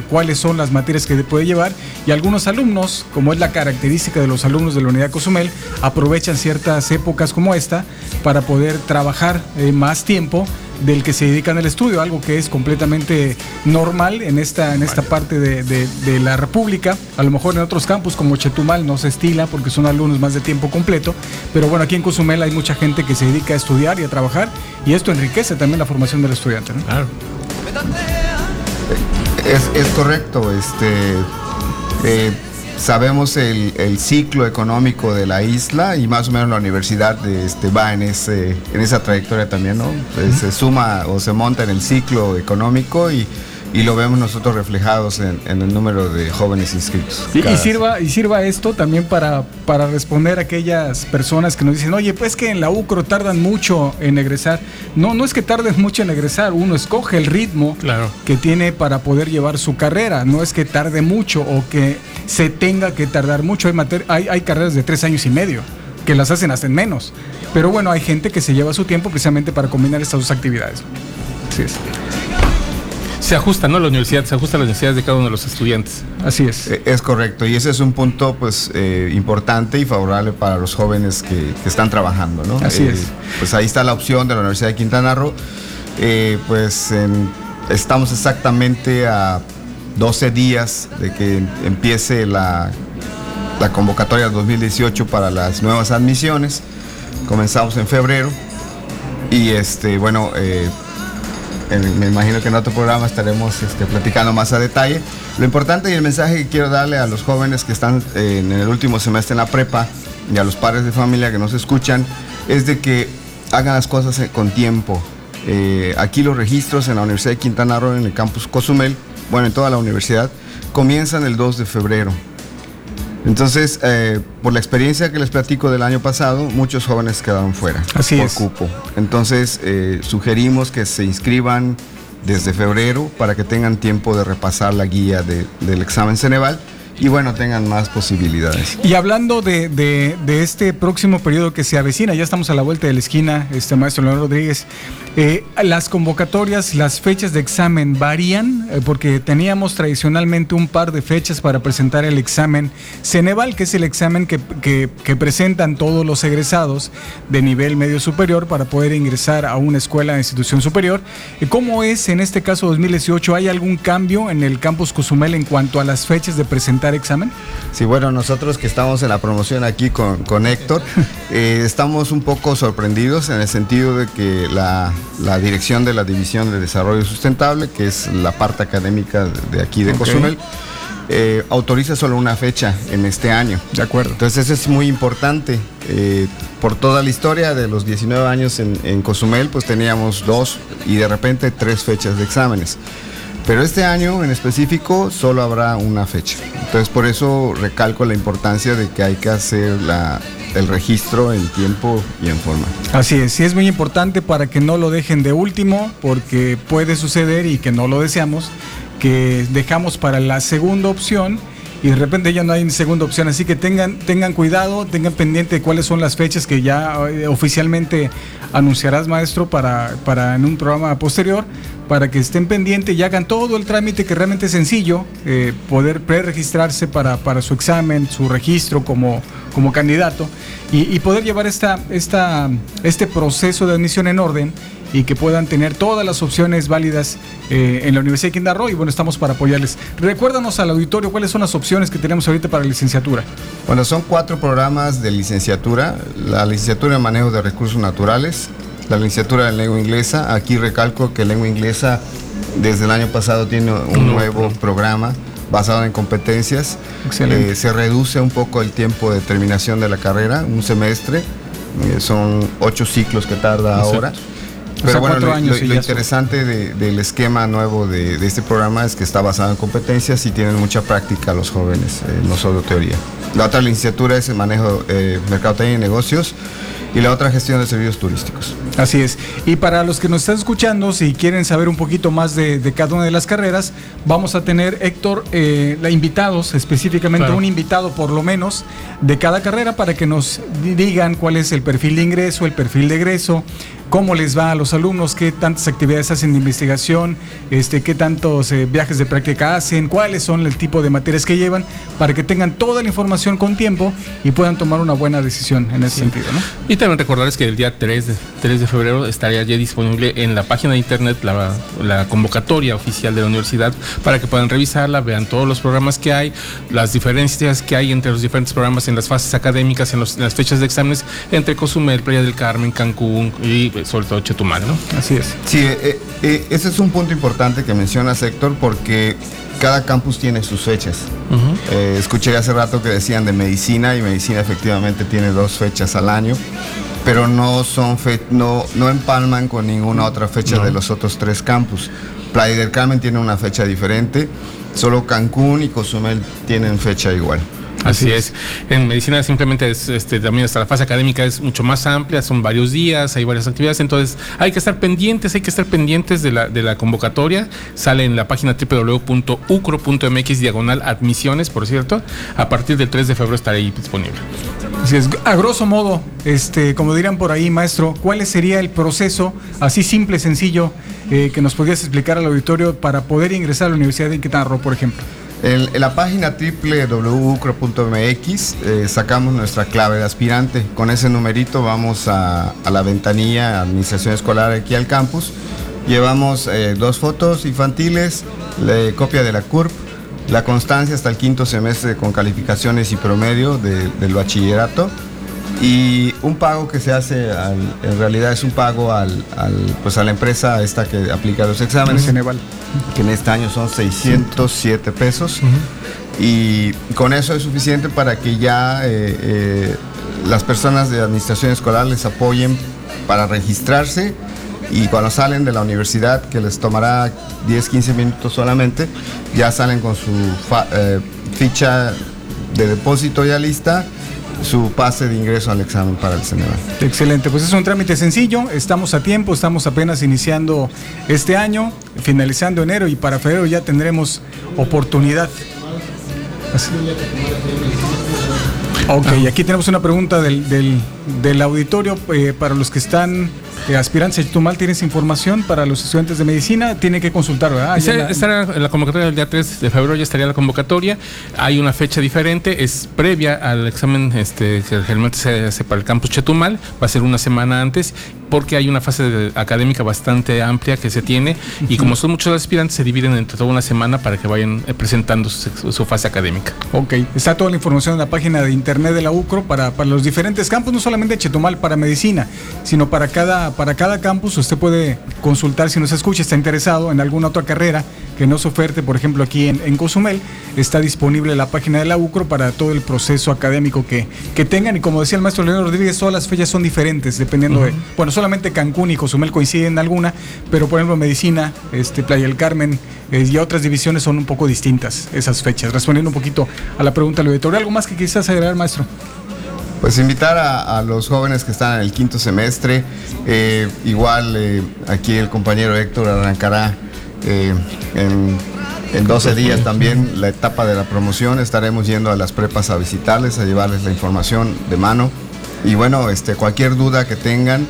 S4: cuáles son las materias que puede llevar y algunos alumnos, como es la característica de los alumnos de la unidad Cozumel, aprovechan ciertas épocas como esta para poder trabajar eh, más tiempo del que se dedican al estudio, algo que es completamente normal en esta, en esta parte de, de- de la República. A lo mejor en otros campus como Chetumal no se estila porque son alumnos más de tiempo completo, pero bueno, aquí en Cozumel hay mucha gente que se dedica a estudiar y a trabajar y esto enriquece también la formación del estudiante. ¿no?
S5: Claro.
S23: Es, es correcto, este eh, sabemos el, el ciclo económico de la isla y más o menos la universidad este, va en ese, en esa trayectoria también, ¿no? Eh, Se suma o se monta en el ciclo económico y y lo vemos nosotros reflejados en, en el número de jóvenes inscritos.
S4: Y, sirva, y sirva esto también para, para responder a aquellas personas que nos dicen, oye, pues que en la UCRO tardan mucho en egresar. No, no es que tarden mucho en egresar, uno escoge el ritmo que tiene para poder llevar su carrera. No es que tarde mucho o que se tenga que tardar mucho. Hay, mater- hay, hay carreras de tres años y medio que las hacen hasta en menos. Pero bueno, hay gente que se lleva su tiempo precisamente para combinar estas dos actividades. Así es.
S5: Se ajusta, ¿no? La universidad se ajusta a las necesidades de cada uno de los estudiantes.
S4: Así es.
S23: Eh, Es correcto, y ese es un punto pues eh, importante y favorable para los jóvenes que, que están trabajando, ¿no?
S4: Así
S23: Eh,
S4: es.
S23: Pues ahí está la opción de la Universidad de Quintana Roo. Eh, pues en- estamos exactamente a 12 días de que empiece la, la convocatoria del 2018 para las nuevas admisiones. Comenzamos en febrero y este, bueno, me imagino que en otro programa estaremos este, platicando más a detalle. Lo importante y el mensaje que quiero darle a los jóvenes que están eh, en el último semestre en la prepa y a los padres de familia que nos escuchan es de que hagan las cosas eh, con tiempo. Eh, aquí los registros en la Universidad de Quintana Roo, en el campus Cozumel, bueno, en toda la universidad, comienzan el 2 de febrero. Entonces, eh, por la experiencia que les platico del año pasado, muchos jóvenes quedaron fuera
S4: Así
S23: por
S4: es.
S23: cupo. Entonces, eh, sugerimos que se inscriban desde febrero para que tengan tiempo de repasar la guía de- del examen Ceneval y bueno, tengan más posibilidades.
S4: Y hablando de, de- este próximo periodo que se avecina, ya estamos a la vuelta de la esquina, este maestro Leonardo Rodríguez, eh, las convocatorias, las fechas de examen varían, Eh, porque teníamos tradicionalmente un par de fechas para presentar el examen Ceneval, que es el examen que, que- presentan todos los egresados de nivel medio superior para poder ingresar a una escuela de institución superior. Eh, ¿Cómo es en este caso 2018? ¿Hay algún cambio en el campus Cozumel en cuanto a las fechas de presentar examen?
S23: Sí, bueno, nosotros que estamos en la promoción aquí con, con Héctor, eh, estamos un poco sorprendidos en el sentido de que la, la dirección de la División de Desarrollo Sustentable, que es la parte académica de, aquí de
S4: Ok.
S23: Cozumel, eh, autoriza solo una fecha en este año.
S4: De acuerdo.
S23: Entonces eso es muy importante. Eh, por toda la historia de los 19 años en, en Cozumel, pues teníamos dos y de repente tres fechas de exámenes. Pero este año en específico solo habrá una fecha. Entonces por eso recalco la importancia de que hay que hacer la- el registro en tiempo y en forma.
S4: Así es, sí es muy importante para que no lo dejen de último, porque puede suceder y que no lo deseamos, que dejamos para la segunda opción y de repente ya no hay segunda opción. Así que tengan, tengan cuidado, tengan pendiente de cuáles son las fechas que ya eh, oficialmente anunciarás, maestro, para, para en un programa posterior, para que estén pendientes y hagan todo el trámite que realmente es sencillo, eh, poder pre-registrarse para, para su examen, su registro como, como candidato y, poder llevar esta, esta, este proceso de admisión en orden y que puedan tener todas las opciones válidas eh, en la Universidad de Quintana y bueno, estamos para apoyarles. Recuérdanos al auditorio cuáles son las opciones que tenemos ahorita para licenciatura.
S23: Bueno, son cuatro programas de licenciatura. La licenciatura en manejo de recursos naturales, la licenciatura en lengua inglesa. Aquí recalco que lengua inglesa desde el año pasado tiene un nuevo programa basado en competencias.
S4: Excelente.
S23: Eh, se reduce un poco el tiempo de terminación de la carrera, un semestre. Eh, son ocho ciclos que tarda
S4: Exacto.
S23: ahora.
S4: O sea,
S23: Pero bueno, lo,
S4: años
S23: interesante de- del esquema nuevo de, de este programa es que está basado en competencias y tienen mucha práctica los jóvenes, eh, no solo teoría. La otra licenciatura es el manejo eh, mercadotecnia y negocios y la otra gestión de servicios turísticos.
S4: Así es. Y para los que nos están escuchando, si quieren saber un poquito más de, de cada una de las carreras, vamos a tener, Héctor, eh, la invitados, específicamente
S5: Claro.
S4: un invitado por lo menos de cada carrera para que nos di- digan cuál es el perfil de ingreso, el perfil de egreso, cómo les va a los alumnos, qué tantas actividades hacen de investigación, este, qué tantos eh, viajes de práctica hacen, cuáles son el tipo de materias que llevan, para que tengan toda la información con tiempo y puedan tomar una buena decisión en ese sentido. ¿no?
S5: Y también recordarles que el día 3 de, 3 de febrero estaría ya disponible en la página de internet la, la convocatoria oficial de la universidad para que puedan revisarla, vean todos los programas que hay, las diferencias que hay entre los diferentes programas en las fases académicas, en, los- en las fechas de exámenes entre Cozumel, Playa del Carmen, Cancún y sobre todo Chetumal, ¿no?
S4: Así es.
S23: Sí, eh, eh, ese es un punto importante que mencionas, Héctor, porque cada campus tiene sus fechas. Eh, escuché hace rato que decían de medicina y medicina efectivamente tiene dos fechas al año, pero no son fe- no, no empalman con ninguna otra fecha de los otros tres campus. Playa del Carmen tiene una fecha diferente, solo Cancún y Cozumel tienen fecha igual.
S5: Así es. En medicina simplemente es, este, también hasta la fase académica es mucho más amplia, son varios días, hay varias actividades, entonces hay que estar pendientes, hay que estar pendientes de la, de la convocatoria. Sale en la página www.ucro.mx diagonal admisiones, por cierto. A partir del 3 de febrero estará ahí disponible.
S4: Así es. A grosso modo, este, como dirán por ahí, maestro, ¿cuál sería el proceso, así simple, sencillo, eh, que nos podrías explicar al auditorio para poder ingresar a la Universidad de Quintana Roo, por ejemplo?
S23: En, la página www.ucro.mx eh, sacamos nuestra clave de aspirante. Con ese numerito vamos a, la ventanilla Administración Escolar aquí al campus. Llevamos eh, dos fotos infantiles, la copia de la CURP, la constancia hasta el quinto semestre con calificaciones y promedio de- del bachillerato y un pago que se hace, al- en realidad es un pago al, al- pues a la empresa esta que aplica los exámenes,
S4: Ceneval.
S23: que en este año son 607 pesos. Y con eso es suficiente para que ya eh, eh, las personas de administración escolar les apoyen para registrarse y cuando salen de la universidad, que les tomará 10, 15 minutos solamente, ya salen con su fa- eh, ficha de depósito ya lista, su pase de ingreso al examen para el Ceneval.
S4: Excelente, pues es un trámite sencillo, estamos a tiempo, estamos apenas iniciando este año, finalizando enero y para febrero ya tendremos oportunidad. Así. Ok, aquí tenemos una pregunta del, del- del auditorio eh, para los que están eh, aspirantes a Chetumal. ¿Tienes información para los estudiantes de medicina? Tienen que consultar, ¿verdad?
S5: Esa-
S4: la-
S5: estará la convocatoria del día 3 de febrero, ya estaría la convocatoria. Hay una fecha diferente, es previa al examen este, que generalmente se hace para el campus Chetumal, va a ser una semana antes, porque hay una fase de- académica bastante amplia que se tiene, y como son muchos aspirantes, se dividen entre toda una semana para que vayan eh, presentando su, su fase académica.
S4: Ok, está toda la información en la página de internet de la UCRO para, para los diferentes campus, no solamente Chetumal para medicina, sino para cada, para cada campus. Usted puede consultar si nos escucha, está interesado en alguna otra carrera que nos oferte, por ejemplo, aquí en, en Cozumel, está disponible la página de la UCRO para todo el proceso académico que, que tengan. Y como decía el maestro Leonardo Rodríguez, todas las fechas son diferentes, dependiendo de. Bueno, solamente Cancún y Cozumel coinciden en alguna, pero por ejemplo, medicina, este, Playa del Carmen eh, y otras divisiones son un poco distintas esas fechas. Respondiendo un poquito a la pregunta del auditorio, ¿algo más que quizás agregar, maestro?
S23: Pues invitar a, los jóvenes que están en el quinto semestre, eh, igual eh, aquí el compañero Héctor arrancará eh, en, en 12 días también la etapa de la promoción, estaremos yendo a las prepas a visitarles, a llevarles la información de mano. Y bueno, este, cualquier duda que tengan,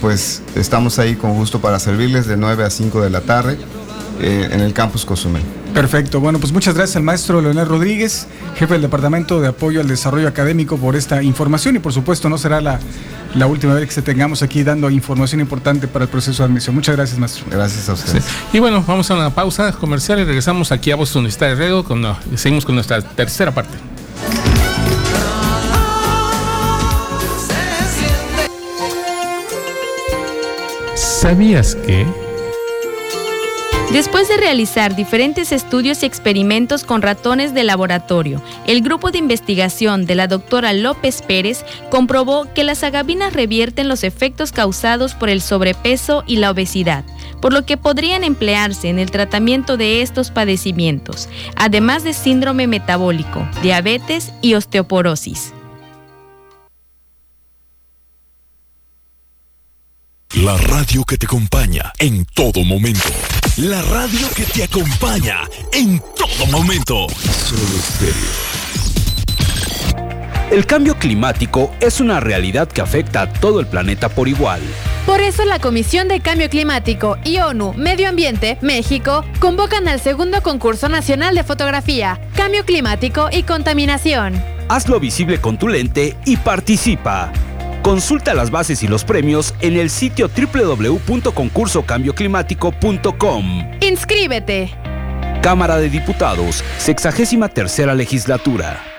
S23: pues estamos ahí con gusto para servirles de 9 a 5 de la tarde eh, en el campus Cozumel.
S4: Perfecto. Bueno, pues muchas gracias al maestro Leonel Rodríguez, jefe del Departamento de Apoyo al Desarrollo Académico, por esta información y por supuesto no será la, la última vez que se tengamos aquí dando información importante para el proceso de admisión. Muchas gracias, maestro.
S23: Gracias a ustedes.
S5: Y bueno, vamos a una pausa comercial y regresamos aquí a Voz Universitaria de Radio con, no, seguimos con nuestra tercera parte. ¿Sabías que?
S3: Después de realizar diferentes estudios y experimentos con ratones de laboratorio, el grupo de investigación de la doctora López Pérez comprobó que las agavinas revierten los efectos causados por el sobrepeso y la obesidad, por lo que podrían emplearse en el tratamiento de estos padecimientos, además de síndrome metabólico, diabetes y osteoporosis.
S6: La radio que te acompaña en todo momento. La radio que te acompaña en todo momento. Solo estéreo.
S24: El cambio climático es una realidad que afecta a todo el planeta por igual.
S25: Por eso la Comisión de Cambio Climático y ONU Medio Ambiente México convocan al segundo concurso nacional de fotografía, Cambio Climático y Contaminación.
S24: Hazlo visible con tu lente y participa. Consulta las bases y los premios en el sitio www.concursocambioclimático.com.
S25: ¡Inscríbete!
S24: Cámara de Diputados, 63 tercera legislatura.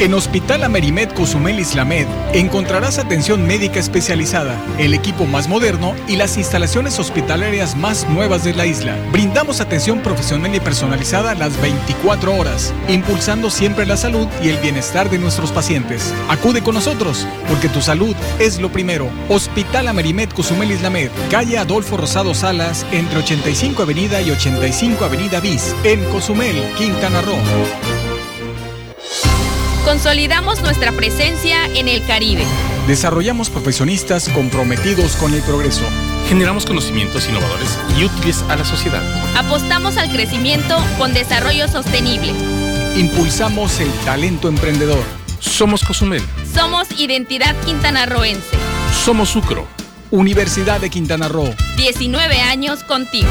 S4: En Hospital Amerimed Cozumel Islamed encontrarás atención médica especializada, el equipo más moderno y las instalaciones hospitalarias más nuevas de la isla. Brindamos atención profesional y personalizada las 24 horas, impulsando siempre la salud y el bienestar de nuestros pacientes. Acude con nosotros, porque tu salud es lo primero. Hospital Amerimed Cozumel Islamed, calle Adolfo Rosado Salas, entre 85 Avenida y 85 Avenida Bis, en Cozumel, Quintana Roo.
S3: Consolidamos nuestra presencia en el Caribe.
S4: Desarrollamos profesionistas comprometidos con el progreso.
S5: Generamos conocimientos innovadores y útiles a la sociedad.
S3: Apostamos al crecimiento con desarrollo sostenible.
S4: Impulsamos el talento emprendedor.
S5: Somos Cozumel.
S3: Somos Identidad Quintanarroense.
S5: Somos Sucro.
S4: Universidad de Quintana Roo.
S3: 19 años contigo.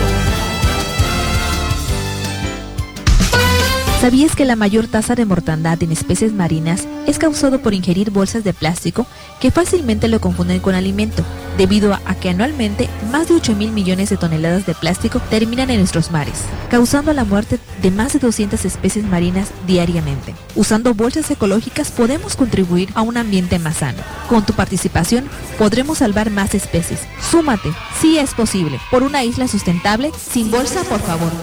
S20: ¿Sabías que la mayor tasa de mortandad en especies marinas es causado por ingerir bolsas de plástico que fácilmente lo confunden con alimento, debido a que anualmente más de 8 mil millones de toneladas de plástico terminan en nuestros mares, causando la muerte de más de 200 especies marinas diariamente? Usando bolsas ecológicas podemos contribuir a un ambiente más sano. Con tu participación podremos salvar más especies. Súmate, si es posible, por una isla sustentable sin bolsa, por favor.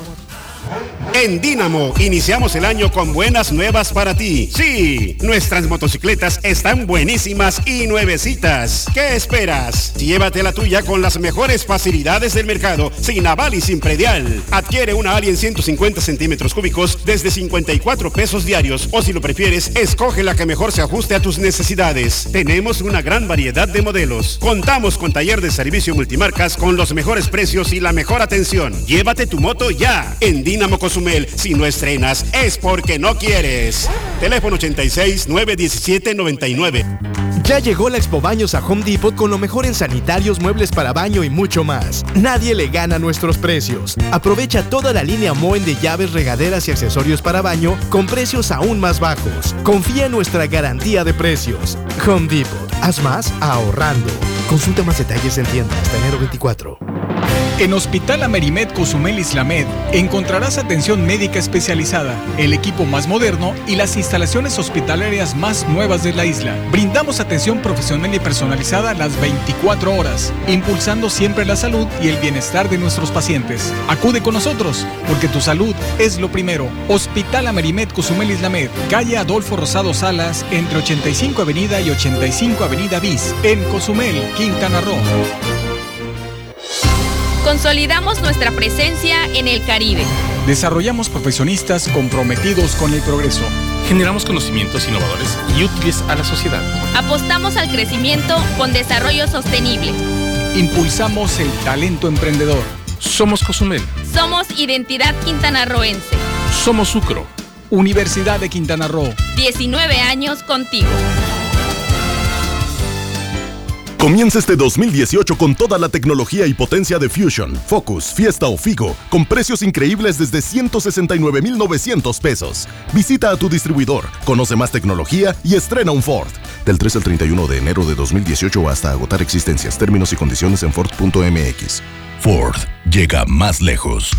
S26: En Dínamo iniciamos el año con buenas nuevas para ti. Sí, nuestras motocicletas están buenísimas y nuevecitas. ¿Qué esperas? Llévate la tuya con las mejores facilidades del mercado, sin aval y sin predial. Adquiere una Alien 150 centímetros cúbicos desde 54 pesos diarios o si lo prefieres, escoge la que mejor se ajuste a tus necesidades. Tenemos una gran variedad de modelos. Contamos con taller de servicio multimarcas con los mejores precios y la mejor atención. Llévate tu moto ya en Dínamo Si no estrenas es porque no quieres. Teléfono 86 917 99.
S7: Ya llegó la Expo Baños a Home Depot con lo mejor en sanitarios, muebles para baño y mucho más. Nadie le gana nuestros precios. Aprovecha toda la línea Moen de llaves, regaderas y accesorios para baño con precios aún más bajos. Confía en nuestra garantía de precios. Home Depot. Haz más ahorrando. Consulta más detalles en tienda hasta enero 24.
S4: En Hospital Amerimed Cozumel Islamed encontrarás atención médica especializada, el equipo más moderno y las instalaciones hospitalarias más nuevas de la isla. Brindamos atención profesional y personalizada las 24 horas, impulsando siempre la salud y el bienestar de nuestros pacientes. Acude con nosotros, porque tu salud es lo primero. Hospital Amerimed Cozumel Islamed, calle Adolfo Rosado Salas, entre 85 Avenida y 85 Avenida Bis, en Cozumel, Quintana Roo.
S3: Consolidamos nuestra presencia en el Caribe.
S4: Desarrollamos profesionistas comprometidos con el progreso.
S5: Generamos conocimientos innovadores y útiles a la sociedad.
S3: Apostamos al crecimiento con desarrollo sostenible.
S4: Impulsamos el talento emprendedor.
S5: Somos Cozumel.
S3: Somos Identidad Quintanarroense.
S5: Somos Sucro.
S4: Universidad de Quintana Roo.
S3: 19 años contigo.
S6: Comienza este 2018 con toda la tecnología y potencia de Fusion, Focus, Fiesta o Figo, con precios increíbles desde 169,900 pesos. Visita a tu distribuidor, conoce más tecnología y estrena un Ford. Del 3 al 31 de enero de 2018 hasta agotar existencias, términos y condiciones en Ford.mx. Ford llega más lejos.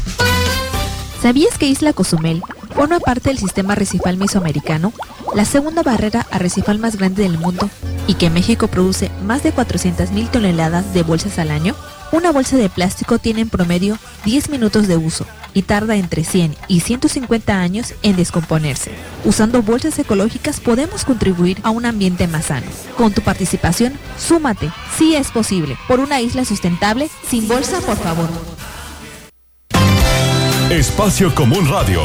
S20: ¿Sabías que Isla Cozumel forma parte del sistema arrecifal mesoamericano, la segunda barrera arrecifal más grande del mundo, y que México produce más de 400.000 toneladas de bolsas al año? Una bolsa de plástico tiene en promedio 10 minutos de uso y tarda entre 100 y 150 años en descomponerse. Usando bolsas ecológicas podemos contribuir a un ambiente más sano. Con tu participación, súmate, si es posible, por una isla sustentable sin bolsa, por favor.
S6: Espacio Común Radio.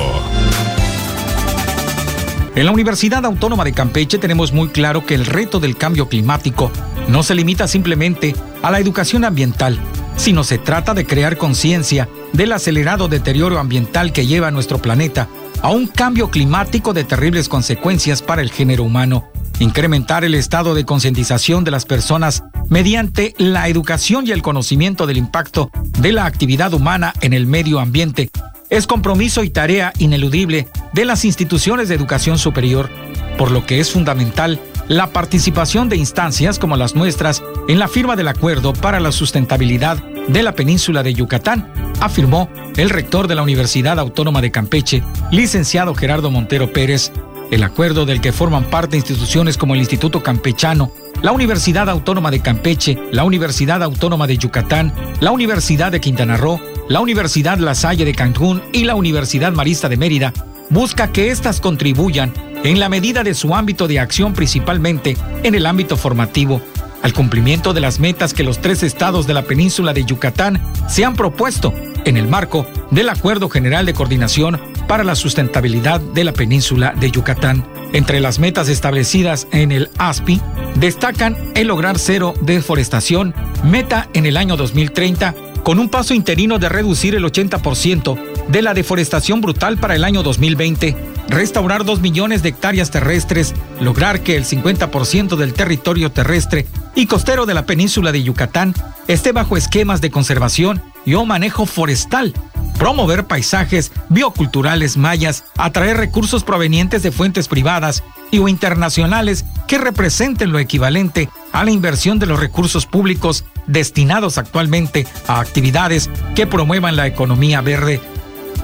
S27: En la Universidad Autónoma de Campeche tenemos muy claro que el reto del cambio climático no se limita simplemente a la educación ambiental, sino se trata de crear conciencia del acelerado deterioro ambiental que lleva a nuestro planeta a un cambio climático de terribles consecuencias para el género humano, incrementar el estado de concientización de las personas mediante la educación y el conocimiento del impacto de la actividad humana en el medio ambiente es compromiso y tarea ineludible de las instituciones de educación superior, por lo que es fundamental la participación de instancias como las nuestras en la firma del Acuerdo para la Sustentabilidad de la Península de Yucatán, afirmó el rector de la Universidad Autónoma de Campeche, licenciado Gerardo Montero Pérez, El acuerdo del que forman parte instituciones como el Instituto Campechano, la Universidad Autónoma de Campeche, la Universidad Autónoma de Yucatán, la Universidad de Quintana Roo, la Universidad La Salle de Cancún y la Universidad Marista de Mérida, busca que éstas contribuyan, en la medida de su ámbito de acción principalmente en el ámbito formativo, al cumplimiento de las metas que los tres estados de la península de Yucatán se han propuesto en el marco del Acuerdo General de Coordinación para la Sustentabilidad de la Península de Yucatán. Entre las metas establecidas en el ASPI, destacan el lograr cero deforestación, meta en el año 2030, con un paso interino de reducir el 80% de la deforestación brutal para el año 2020, restaurar 2 millones de hectáreas terrestres, lograr que el 50% del territorio terrestre y costero de la península de Yucatán esté bajo esquemas de conservación y o manejo forestal, promover paisajes bioculturales mayas, atraer recursos provenientes de fuentes privadas y o internacionales que representen lo equivalente a la inversión de los recursos públicos destinados actualmente a actividades que promuevan la economía verde.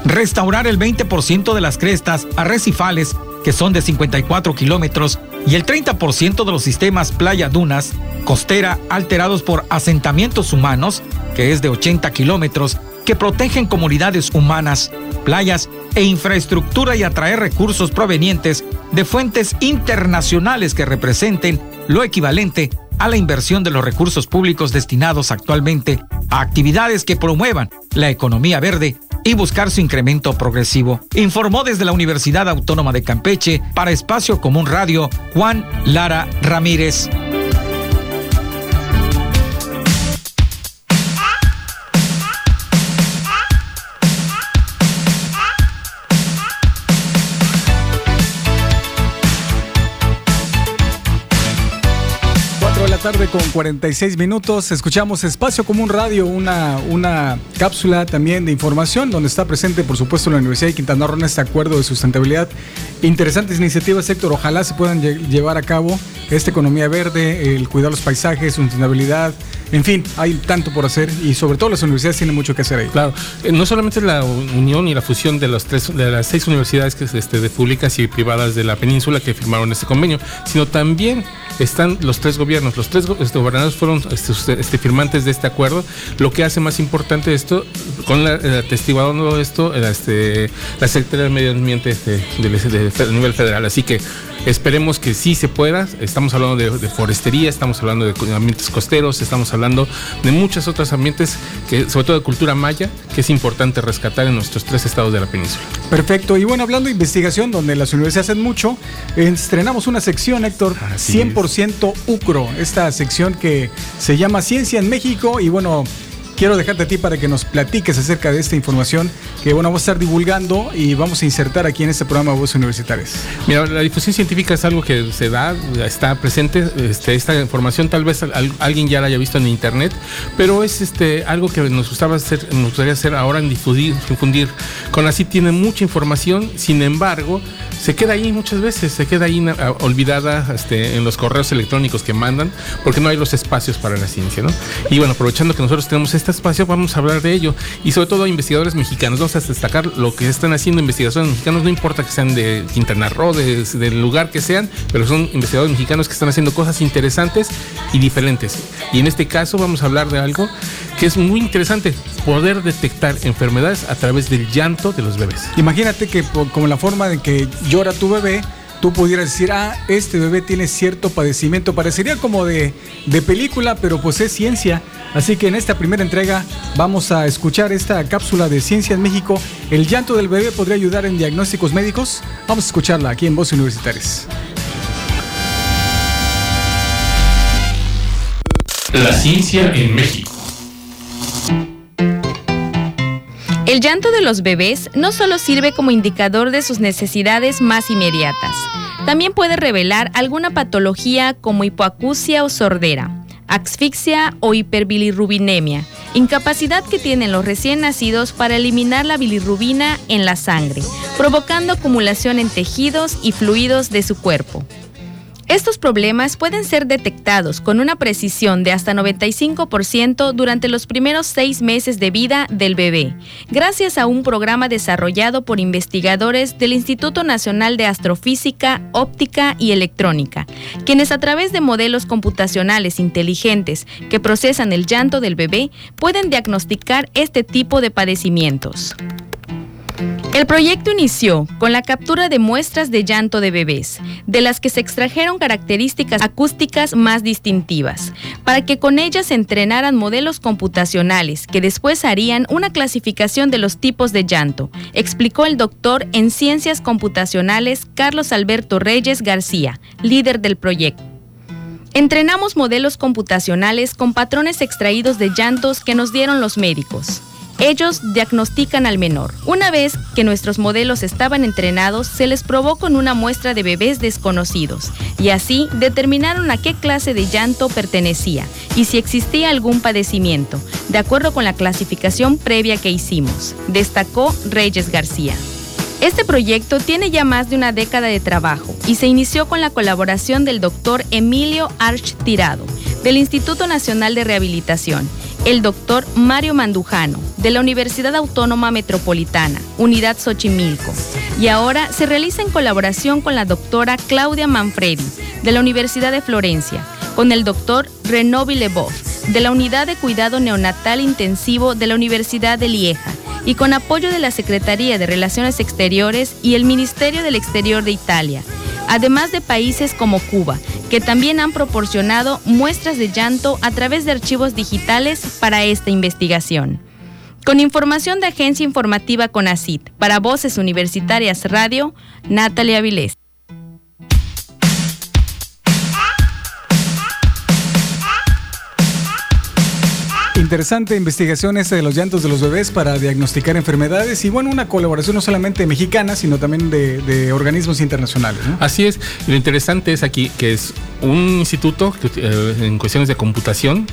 S27: Restaurar el 20% de las crestas arrecifales, que son de 54 kilómetros, y el 30% de los sistemas playa-dunas, costera, alterados por asentamientos humanos, que es de 80 kilómetros, que protegen comunidades humanas, playas e infraestructura y atraer recursos provenientes de fuentes internacionales que representen lo equivalente a la inversión de los recursos públicos destinados actualmente a actividades que promuevan la economía verde y buscar su incremento progresivo. Informó desde la Universidad Autónoma de Campeche para Espacio Común Radio Juan Lara Ramírez.
S4: Tarde con 46 minutos. Escuchamos Espacio Común Radio, una, una cápsula también de información donde está presente, por supuesto, la Universidad de Quintana Roo en este acuerdo de sustentabilidad. Interesantes iniciativas, Héctor. Ojalá se puedan lle- llevar a cabo esta economía verde, el cuidar los paisajes, sustentabilidad. En fin, hay tanto por hacer y sobre todo las universidades tienen mucho que hacer ahí.
S5: Claro, Eh, no solamente la unión y la fusión de, los tres, de las seis universidades que es, este, de públicas y privadas de la península que firmaron este convenio, sino también están los tres gobiernos. Los tres este, gobernadores fueron este, este, firmantes de este acuerdo. Lo que hace más importante esto, con la, de esto, era, este, la Secretaría del Medio Ambiente este, del- de, de nivel federal. Así que esperemos que sí se pueda. Estamos hablando de, de forestería, estamos hablando de ambientes costeros, estamos hablando de muchos otros ambientes, que, sobre todo de cultura maya, que es importante rescatar en nuestros tres estados de la península.
S4: Perfecto. Y bueno, hablando de investigación, donde las universidades hacen mucho, estrenamos una sección, Héctor, 100% UCRO, esta sección que se llama Ciencia en México. Y bueno, quiero dejarte a ti para que nos platiques acerca de esta información que bueno, vamos a estar divulgando y vamos a insertar aquí en este programa Voces Universitarias.
S5: Mira, la difusión científica es algo que se da, está presente. Este, esta información tal vez al- alguien ya la haya visto en internet, pero es este, algo que nos gustaba hacer, nos gustaría hacer ahora en difundir. difundir. Con así tiene mucha información, sin embargo, se queda ahí muchas veces, se queda ahí ah, olvidada este, en los correos electrónicos que mandan, porque no hay los espacios para la ciencia, ¿no? Y bueno, aprovechando que nosotros tenemos este espacio, vamos a hablar de ello. Y sobre todo a investigadores mexicanos, vamos a destacar lo que están haciendo investigadores mexicanos, no importa que sean de Quintana Roo, de- del lugar que sean, pero son investigadores mexicanos que están haciendo cosas interesantes y diferentes. Y en este caso vamos a hablar de algo que es muy interesante, poder detectar enfermedades a través del llanto de los bebés.
S4: Imagínate que como la forma de que llora tu bebé, tú pudieras decir, ah, este bebé tiene cierto padecimiento. Parecería como de, de película, pero pues es ciencia. Así que en esta primera entrega vamos a escuchar esta cápsula de Ciencia en México. ¿El llanto del bebé podría ayudar en diagnósticos médicos? Vamos a escucharla aquí en Voz Universitarias.
S5: La ciencia en México.
S3: El llanto de los bebés no solo sirve como indicador de sus necesidades más inmediatas, también puede revelar alguna patología como hipoacusia o sordera, asfixia o hiperbilirrubinemia, incapacidad que tienen los recién nacidos para eliminar la bilirrubina en la sangre, provocando acumulación en tejidos y fluidos de su cuerpo. Estos problemas pueden ser detectados con una precisión de hasta 95% durante los primeros seis meses de vida del bebé, gracias a un programa desarrollado por investigadores del Instituto Nacional de Astrofísica, Óptica y Electrónica, quienes a través de modelos computacionales inteligentes que procesan el llanto del bebé pueden diagnosticar este tipo de padecimientos. El proyecto inició con la captura de muestras de llanto de bebés, de las que se extrajeron características acústicas más distintivas, para que con ellas se entrenaran modelos computacionales que después harían una clasificación de los tipos de llanto, explicó el doctor en ciencias computacionales Carlos Alberto Reyes García, líder del proyecto. Entrenamos modelos computacionales con patrones extraídos de llantos que nos dieron los médicos. Ellos diagnostican al menor. Una vez que nuestros modelos estaban entrenados, se les probó con una muestra de bebés desconocidos y así determinaron a qué clase de llanto pertenecía y si existía algún padecimiento, de acuerdo con la clasificación previa que hicimos, destacó Reyes García. Este proyecto tiene ya más de una década de trabajo y se inició con la colaboración del doctor Emilio Arch Tirado, del Instituto Nacional de Rehabilitación, el doctor Mario Mandujano, de la Universidad Autónoma Metropolitana, Unidad Xochimilco, y ahora se realiza en colaboración con la doctora Claudia Manfredi, de la Universidad de Florencia, con el doctor Renovi Lebov, de la Unidad de Cuidado Neonatal Intensivo de la Universidad de Lieja, y con apoyo de la Secretaría de Relaciones Exteriores y el Ministerio del Exterior de Italia, además de países como Cuba, que también han proporcionado muestras de llanto a través de archivos digitales para esta investigación. Con información de Agencia Informativa CONACIT, para Voces Universitarias Radio, Natalia Avilés.
S4: Interesante investigación esta de los llantos de los bebés para diagnosticar enfermedades y bueno, una colaboración no solamente mexicana, sino también de, organismos internacionales.
S5: Así es, lo interesante es aquí que es un instituto eh, en cuestiones de computación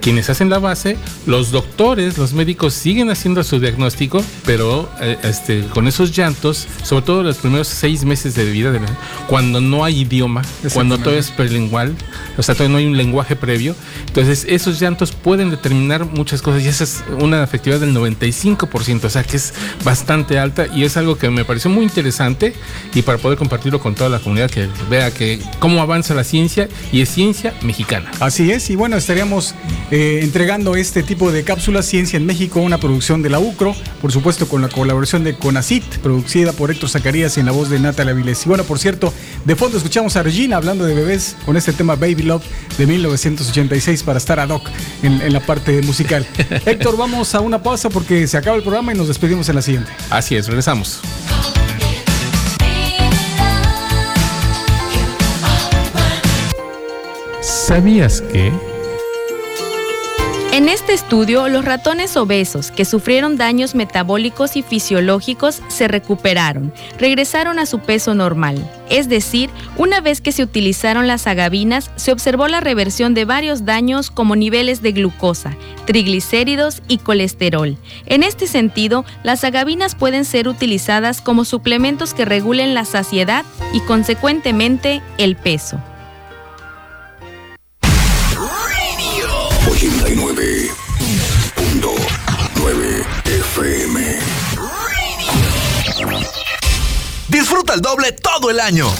S5: quienes hacen la base, los doctores, los médicos siguen haciendo su diagnóstico, pero eh, este, con esos llantos, sobre todo los primeros seis meses de vida, cuando no hay idioma, cuando todo es perlingual, o sea, todavía no hay un lenguaje previo, entonces esos llantos pueden determinar muchas cosas y esa es una efectividad del 95%, o sea, que es bastante alta y es algo que me pareció muy interesante y para poder compartirlo con toda la comunidad que vea que cómo avanza la ciencia y es ciencia mexicana.
S4: Así es, y bueno, estaríamos eh, entregando este tipo de cápsulas Ciencia en México, una producción de la UCRO, por supuesto con la colaboración de CONACIT, producida por Héctor Zacarías y en la voz de Natalia Viles. Y bueno, por cierto, de fondo escuchamos a Regina hablando de bebés con este tema Baby Love de 1986 para estar ad hoc en, en la parte musical. Héctor, vamos a una pausa porque se acaba el programa y nos despedimos en la siguiente.
S5: Así es, regresamos. ¿Sabías que...
S3: En este estudio, los ratones obesos que sufrieron daños metabólicos y fisiológicos se recuperaron, regresaron a su peso normal. Es decir, una vez que se utilizaron las agavinas, se observó la reversión de varios daños como niveles de glucosa, triglicéridos y colesterol. En este sentido, las agavinas pueden ser utilizadas como suplementos que regulen la saciedad y consecuentemente el peso.
S28: 89.9 FM. Disfruta el doble todo el año.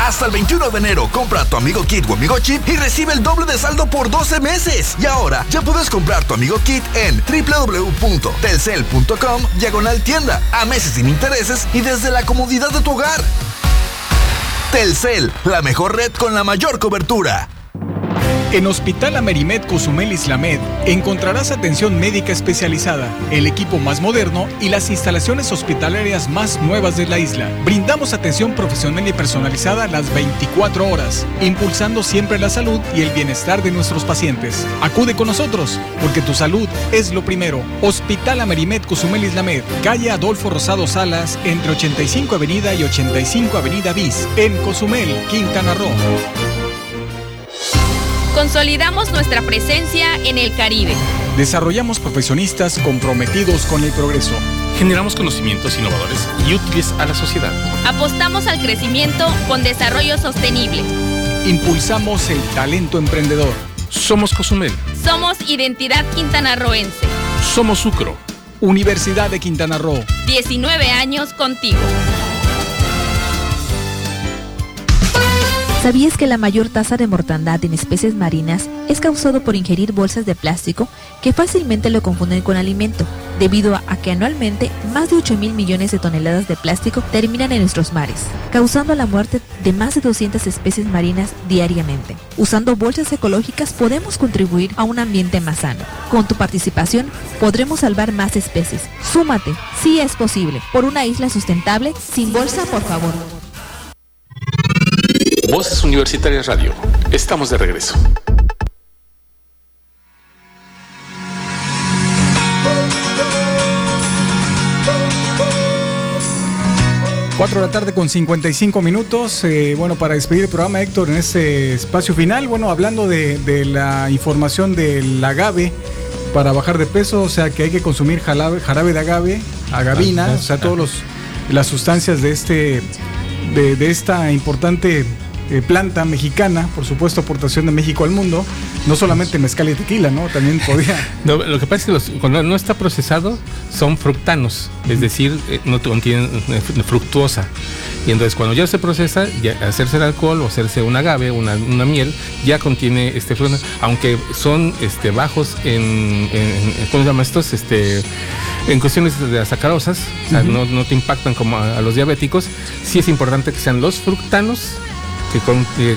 S28: Hasta el 21 de enero, compra tu amigo Kit o amigo Chip y recibe el doble de saldo por 12 meses. Y ahora ya puedes comprar tu amigo Kit en www.telcel.com diagonal tienda a meses sin intereses y desde la comodidad de tu hogar. Telcel, la mejor red con la mayor cobertura.
S27: En Hospital Amerimed Cozumel Islamed encontrarás atención médica especializada, el equipo más moderno y las instalaciones hospitalarias más nuevas de la isla. Brindamos atención profesional y personalizada las 24 horas, impulsando siempre la salud y el bienestar de nuestros pacientes. Acude con nosotros, porque tu salud es lo primero. Hospital Amerimed Cozumel Islamed, calle Adolfo Rosado Salas, entre 85 Avenida y 85 Avenida Bis, en Cozumel, Quintana Roo.
S3: Consolidamos nuestra presencia en el Caribe.
S27: Desarrollamos profesionistas comprometidos con el progreso.
S5: Generamos conocimientos innovadores y útiles a la sociedad.
S3: Apostamos al crecimiento con desarrollo sostenible.
S4: Impulsamos el talento emprendedor.
S5: Somos Cozumel.
S3: Somos Identidad Quintanarroense.
S5: Somos Sucro.
S4: Universidad de Quintana Roo.
S3: 19 años contigo.
S20: ¿Sabías que la mayor tasa de mortandad en especies marinas es causado por ingerir bolsas de plástico que fácilmente lo confunden con alimento, debido a que anualmente más de 8 mil millones de toneladas de plástico terminan en nuestros mares, causando la muerte de más de 200 especies marinas diariamente? Usando bolsas ecológicas podemos contribuir a un ambiente más sano. Con tu participación podremos salvar más especies. Súmate, si es posible, por una isla sustentable sin bolsa, por favor.
S5: Voces Universitarias Radio. Estamos de regreso.
S4: Cuatro de la tarde con 55 minutos. Eh, bueno, para despedir el programa, Héctor, en este espacio final, bueno, hablando de, de la información del agave para bajar de peso, o sea que hay que consumir jarabe, jarabe de agave, agavina, o sea, todas las sustancias de este de, de esta importante eh, planta mexicana, por supuesto, aportación de México al mundo. No solamente mezcal y tequila, ¿no? También podía.
S5: No, lo que pasa es que los- cuando no está procesado son fructanos, es decir, eh, no contienen eh, fructuosa. Y entonces cuando ya se procesa, ya hacerse el alcohol o hacerse un agave, una, una miel, ya contiene este fructano, aunque son este, bajos en, en- ¿cómo se llama estos? Este, en cuestiones de las sacarosas, o sea,
S4: Ujú.
S5: no, no te impactan como a, a los diabéticos, sí es importante que sean los fructanos que, con, eh,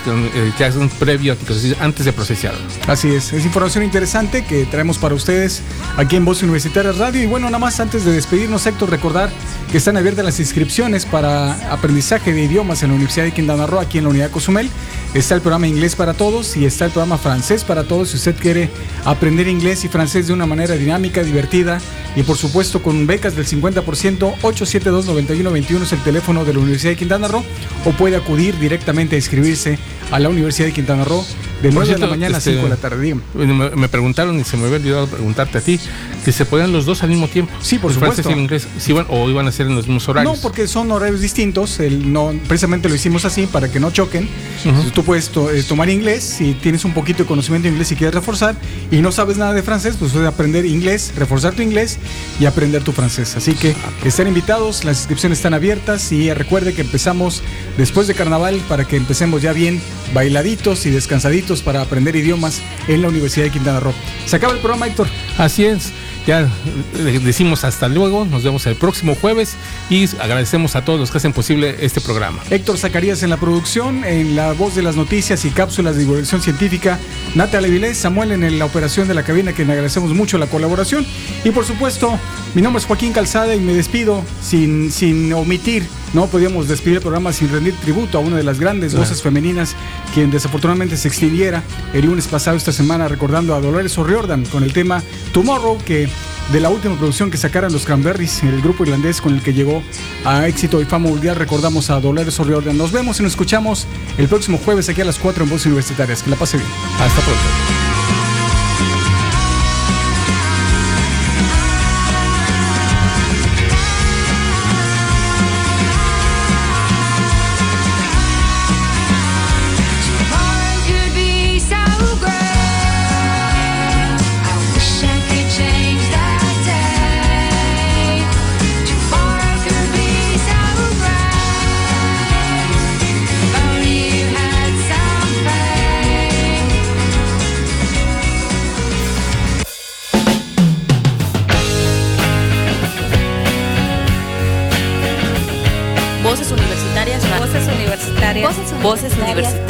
S5: es decir, antes de procesarlo.
S4: Así es, es información interesante que traemos para ustedes aquí en Voz Universitaria Radio. Y bueno, nada más antes de despedirnos, Héctor, recordar que están abiertas las inscripciones para aprendizaje de idiomas en la Universidad de Quintana Roo, aquí en la Unidad Cozumel. Está el programa Inglés para Todos y está el programa Francés para Todos. Si usted quiere aprender inglés y francés de una manera dinámica, divertida y por supuesto con becas del 50%, 872-9121 es el teléfono de la Universidad de Quintana Roo o puede acudir directamente a inscribirse a la Universidad de Quintana Roo de
S5: Por
S4: 9 de la mañana a
S5: este,
S4: 5 de la tarde.
S5: Me, me preguntaron y se me había olvidado preguntarte a ti que se podían los dos al mismo tiempo.
S4: Sí, por
S5: el
S4: supuesto.
S5: francés y el inglés. Sí, iban- o iban a ser en los mismos horarios.
S4: No, porque son horarios distintos. El, no, precisamente lo hicimos así para que no choquen. Entonces, Tú puedes to- eh, tomar inglés si tienes un poquito de conocimiento de inglés y quieres reforzar y no sabes nada de francés, pues puedes aprender inglés, reforzar tu inglés y aprender tu francés. Así que están invitados, las inscripciones están abiertas y recuerde que empezamos después de carnaval para que empecemos ya bien bailaditos y descansaditos para aprender idiomas en la Universidad de Quintana Roo. Se acaba el programa, Héctor.
S5: Así es. Ya decimos hasta luego, nos vemos el próximo jueves y agradecemos a todos los que hacen posible este programa.
S4: Héctor Zacarías en la producción, en la voz de las noticias y cápsulas de divulgación científica, Natalia Vilés, Samuel en la operación de la cabina, que le agradecemos mucho la colaboración. Y por supuesto, mi nombre es Joaquín Calzada y me despido sin, sin omitir, no podíamos despedir el programa sin rendir tributo a una de las grandes
S5: Claro.
S4: voces femeninas, quien desafortunadamente se extinguiera el lunes pasado esta semana, recordando a Dolores O'Riordan con el tema Tomorrow, que de la última producción que sacaron los Cranberries, el grupo irlandés con el que llegó a éxito y fama mundial, recordamos a Dolores O'Riordan. Nos vemos y nos escuchamos el próximo jueves aquí a las 4 en Voces Universitarias. Que la pase bien.
S5: Hasta pronto.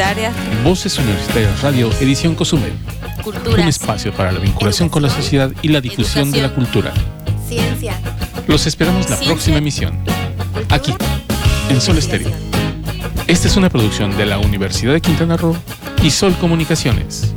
S3: Universitarias.
S5: Voces Universitarias Radio, edición Cozumel.
S3: Culturas.
S5: Un espacio para la vinculación con la sociedad y la difusión de la cultura.
S3: Ciencia.
S5: Los esperamos la
S3: Ciencia.
S5: próxima emisión. Aquí, en Sol Estéreo. Esta es una producción de la Universidad de Quintana Roo y Sol Comunicaciones.